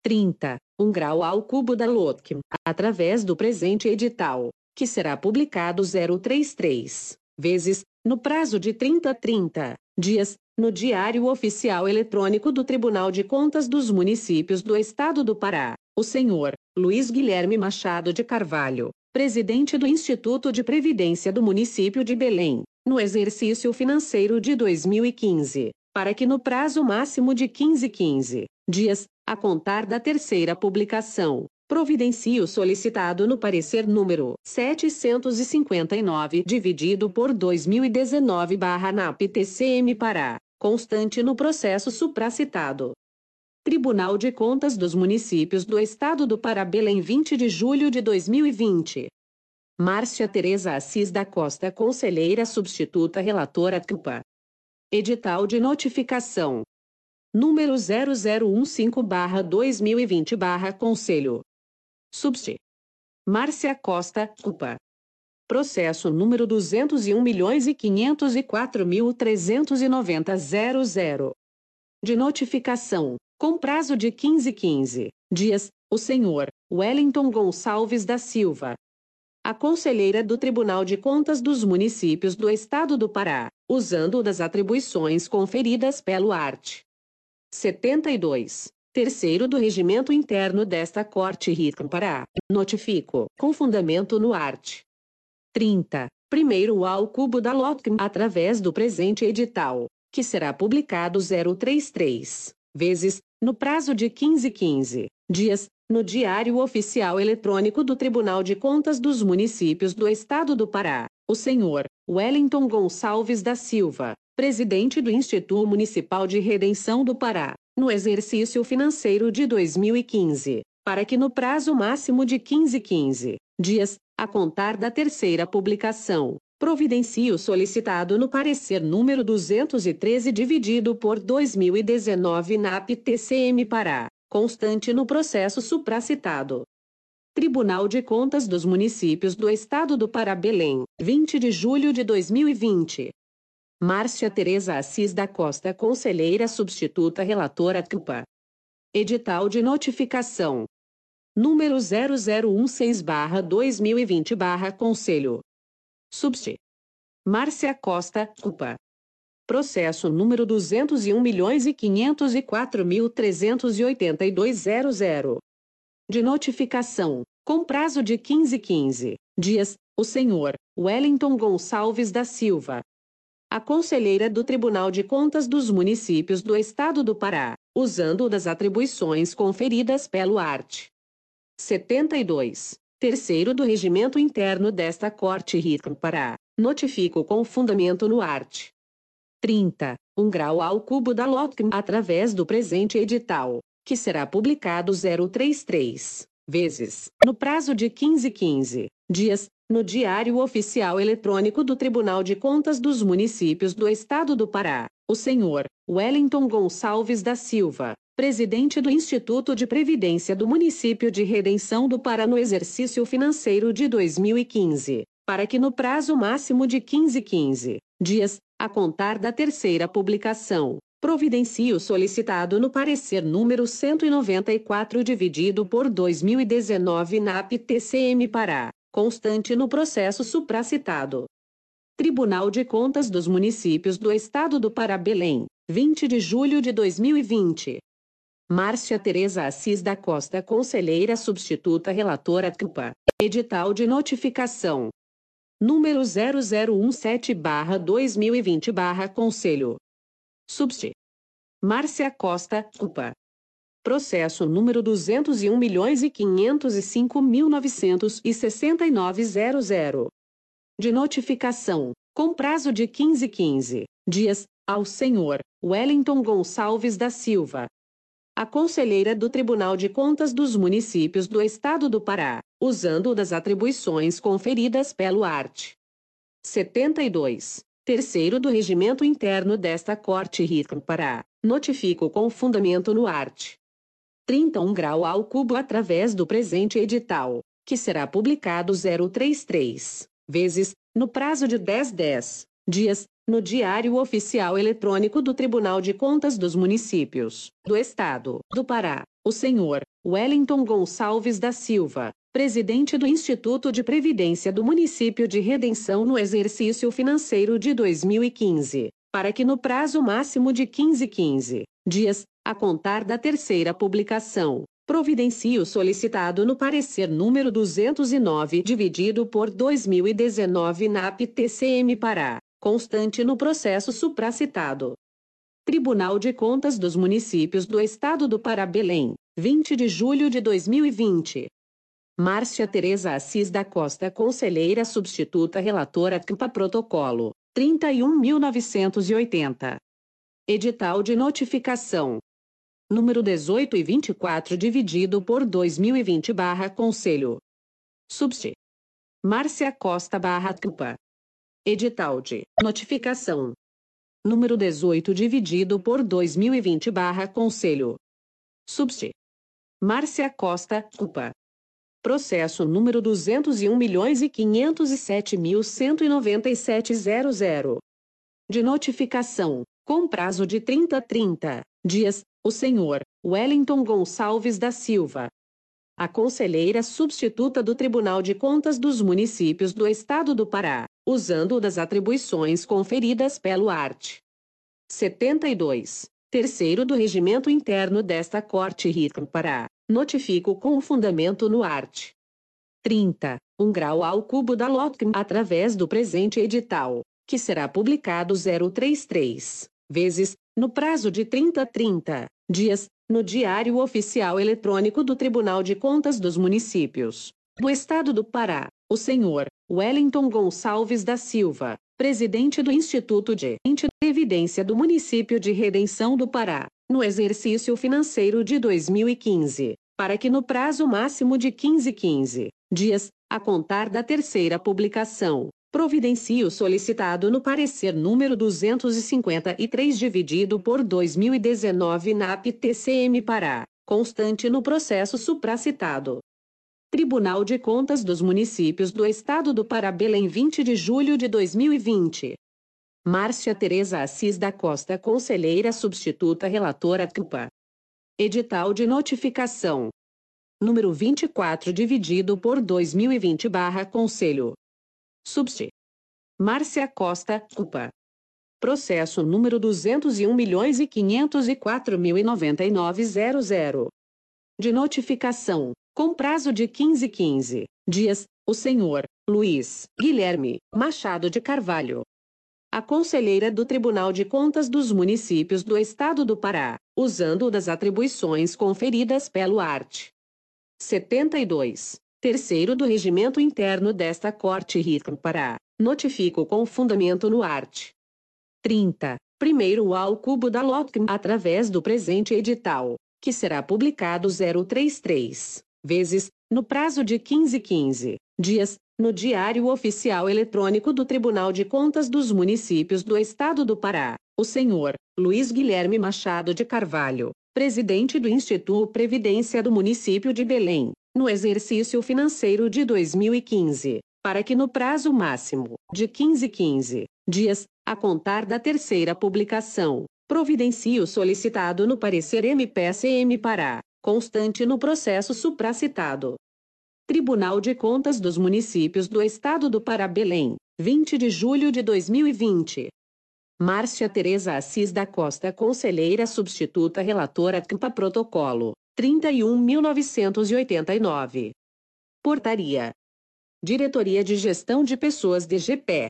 30. Um grau ao cubo da LOTCM, através do presente edital, que será publicado 033 vezes, no prazo de 30 30 dias, no Diário Oficial Eletrônico do Tribunal de Contas dos Municípios do Estado do Pará, o senhor Luiz Guilherme Machado de Carvalho, presidente do Instituto de Previdência do município de Belém, no exercício financeiro de 2015, para que no prazo máximo de 15 15 dias, a contar da terceira publicação, providencie o solicitado no parecer número 759 dividido por 2019 barra NAP TCM Pará, constante no processo supracitado. Tribunal de Contas dos Municípios do Estado do Pará Belém 20 de julho de 2020. Márcia Tereza Assis da Costa Conselheira Substituta Relatora CUPA. Edital de Notificação. Número 0015-2020 Subst. Márcia Costa, culpa. Processo número 201 milhões e 504 mil 390 00. De notificação, com prazo de 15 15 dias, o senhor Wellington Gonçalves da Silva. A conselheira do Tribunal de Contas dos Municípios do Estado do Pará, usando das atribuições conferidas pelo art. 72 terceiro do regimento interno desta Corte Rico Pará, notifico, com fundamento no art. 30, primeiro ao cubo da LOTCM através do presente edital, que será publicado 033 vezes, no prazo de 15 15 dias, no Diário Oficial Eletrônico do Tribunal de Contas dos Municípios do Estado do Pará, o senhor Wellington Gonçalves da Silva, presidente do Instituto Municipal de Redenção do Pará no exercício financeiro de 2015, para que no prazo máximo de 15 15 dias, a contar da terceira publicação, providencie o solicitado no parecer número 213 dividido por 2019 na APTCM Pará, constante no processo supracitado. Tribunal de Contas dos Municípios do Estado do Pará Belém, 20 de julho de 2020. Márcia Tereza Assis da Costa Conselheira Substituta Relatora CUPA. Edital de Notificação. Número 0016-2020-Conselho. Subst. Márcia Costa, CUPA. Processo número 201.504.382.00. De notificação, com prazo de 15 15 dias, o senhor Wellington Gonçalves da Silva. A conselheira do Tribunal de Contas dos Municípios do Estado do Pará, usando das atribuições conferidas pelo art. 72. Terceiro do regimento interno desta Corte RICM Pará, notifico com fundamento no art. 30. Um grau ao cubo da LOTCM através do presente edital, que será publicado 033 vezes, no prazo de 15 15 dias, no Diário Oficial Eletrônico do Tribunal de Contas dos Municípios do Estado do Pará, o senhor Wellington Gonçalves da Silva, presidente do Instituto de Previdência do Município de Redenção do Pará no exercício financeiro de 2015, para que no prazo máximo de 15 15 dias, a contar da terceira publicação, providencie o solicitado no parecer número 194 dividido por 2019 na APTCM Pará, constante no processo supracitado. Tribunal de Contas dos Municípios do Estado do Pará Belém, 20 de julho de 2020. Márcia Tereza Assis da Costa Conselheira Substituta Relatora CUPA. Edital de Notificação. Número 0017-2020-Conselho. Subst. Márcia Costa, CUPA. Processo número 201.505.969.00. De notificação, com prazo de 15 15 dias, ao senhor Wellington Gonçalves da Silva, a conselheira do Tribunal de Contas dos Municípios do Estado do Pará, usando das atribuições conferidas pelo art. 72. Terceiro do regimento interno desta Corte RICM Pará, notifico com fundamento no art. 31 grau ao cubo através do presente edital, que será publicado 033 vezes, no prazo de 10 10 dias, no Diário Oficial Eletrônico do Tribunal de Contas dos Municípios do Estado do Pará, o senhor Wellington Gonçalves da Silva, presidente do Instituto de Previdência do Município de Redenção no exercício financeiro de 2015, para que no prazo máximo de 15 15 dias, a contar da terceira publicação, providencie o solicitado no parecer número 209 dividido por 2019 na APTCM Pará constante no processo supracitado. Tribunal de Contas dos Municípios do Estado do Pará Belém, 20 de julho de 2020. Márcia Tereza Assis da Costa Conselheira Substituta Relatora CMPA Protocolo, 31.980. Edital de Notificação. Número 18 e 24 dividido por 2020 barra Conselho. Subst. Márcia Costa barra CMPA. Edital de notificação. Número 18 dividido por 2020 barra Conselho. Subst. Márcia Costa, culpa. Processo número 201.507.197.00. De notificação, com prazo de 30 30 dias, o senhor Wellington Gonçalves da Silva, a conselheira substituta do Tribunal de Contas dos Municípios do Estado do Pará, usando das atribuições conferidas pelo art. 72. Terceiro do regimento interno desta Corte RICM Pará, notifico com fundamento no art. 30. Um grau ao cubo da LOTCM através do presente edital, que será publicado 033 vezes, no prazo de 30 30 dias, no Diário Oficial Eletrônico do Tribunal de Contas dos Municípios. Do Estado do Pará, o senhor Wellington Gonçalves da Silva, presidente do Instituto de Previdência do Município de Redenção do Pará, no exercício financeiro de 2015, para que no prazo máximo de 15 15 dias, a contar da terceira publicação, providencie o solicitado no parecer número 253 dividido por 2019 na APTCM Pará, constante no processo supracitado. Tribunal de Contas dos Municípios do Estado do Pará Belém 20 de julho de 2020. Márcia Tereza Assis da Costa Conselheira Substituta Relatora CUPA. Edital de Notificação. Número 24 dividido por 2020 barra Conselho. Subst. Márcia Costa, CUPA. Processo número 201.504.099.00. De notificação, com prazo de 15 15 dias, o senhor Luiz Guilherme Machado de Carvalho. A conselheira do Tribunal de Contas dos Municípios do Estado do Pará, usando das atribuições conferidas pelo art. 72. Terceiro do Regimento Interno desta Corte RICM Pará, notifico com fundamento no art. 30. Primeiro ao cubo da LOTCM através do presente edital, que será publicado 033 vezes, no prazo de 15 15 dias, no Diário Oficial Eletrônico do Tribunal de Contas dos Municípios do Estado do Pará, o senhor Luiz Guilherme Machado de Carvalho, presidente do Instituto Previdência do município de Belém, no exercício financeiro de 2015, para que no prazo máximo de 15 15 dias, a contar da terceira publicação, providencie o solicitado no parecer MPSM Pará, constante no processo supracitado. Tribunal de Contas dos Municípios do Estado do Pará Belém, 20 de julho de 2020. Márcia Tereza Assis da Costa Conselheira Substituta Relatora CMPA Protocolo 31.989. Portaria. Diretoria de Gestão de Pessoas DGP.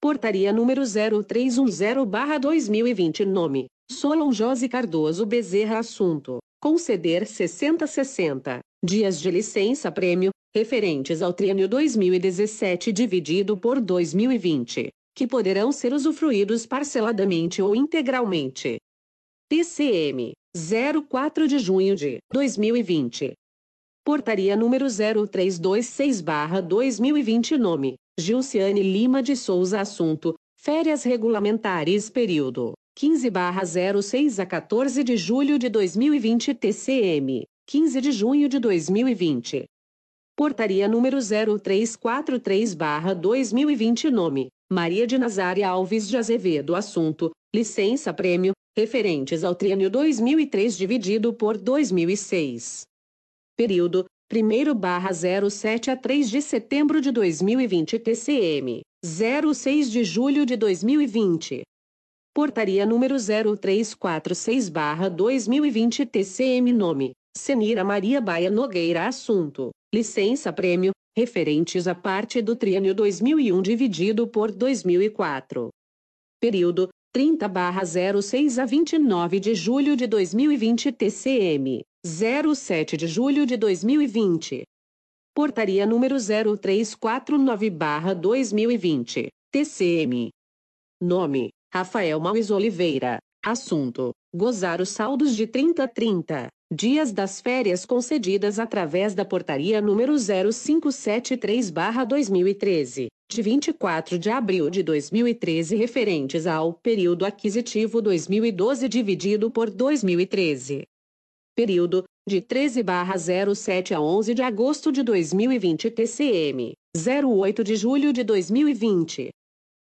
Portaria número 0310-2020 Nome. Solon Jose Cardoso Bezerra Assunto. Conceder 60-60 dias de licença prêmio, referentes ao triênio 2017 dividido por 2020, que poderão ser usufruídos parceladamente ou integralmente. TCM 04 de junho de 2020. Portaria número 0326/2020 nome: Gilciane Lima de Souza assunto: Férias regulamentares período 15/06 a 14 de julho de 2020 TCM 15 de junho de 2020. Portaria número 0343/2020 nome: Maria de Nazária Alves de Azevedo assunto: licença prêmio referentes ao triênio 2003 dividido por 2006. Período 1/07 a 3 de setembro de 2020 TCM 06 de julho de 2020. Portaria número 0346/2020 TCM nome: Senira Maria Baia Nogueira assunto: licença prêmio referentes à parte do triênio 2001 dividido por 2004. Período 30/06 a 29 de julho de 2020 TCM 07 de julho de 2020. Portaria número 0349/2020 TCM. Nome: Rafael Maues Oliveira. Assunto: gozar os saldos de 30 30 dias das férias concedidas através da portaria número 0573/2013 de 24 de abril de 2013 referentes ao período aquisitivo 2012 dividido por 2013. Período de 13/07 a 11 de agosto de 2020 TCM 08 de julho de 2020.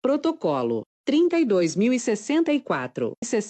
Protocolo 32.064 60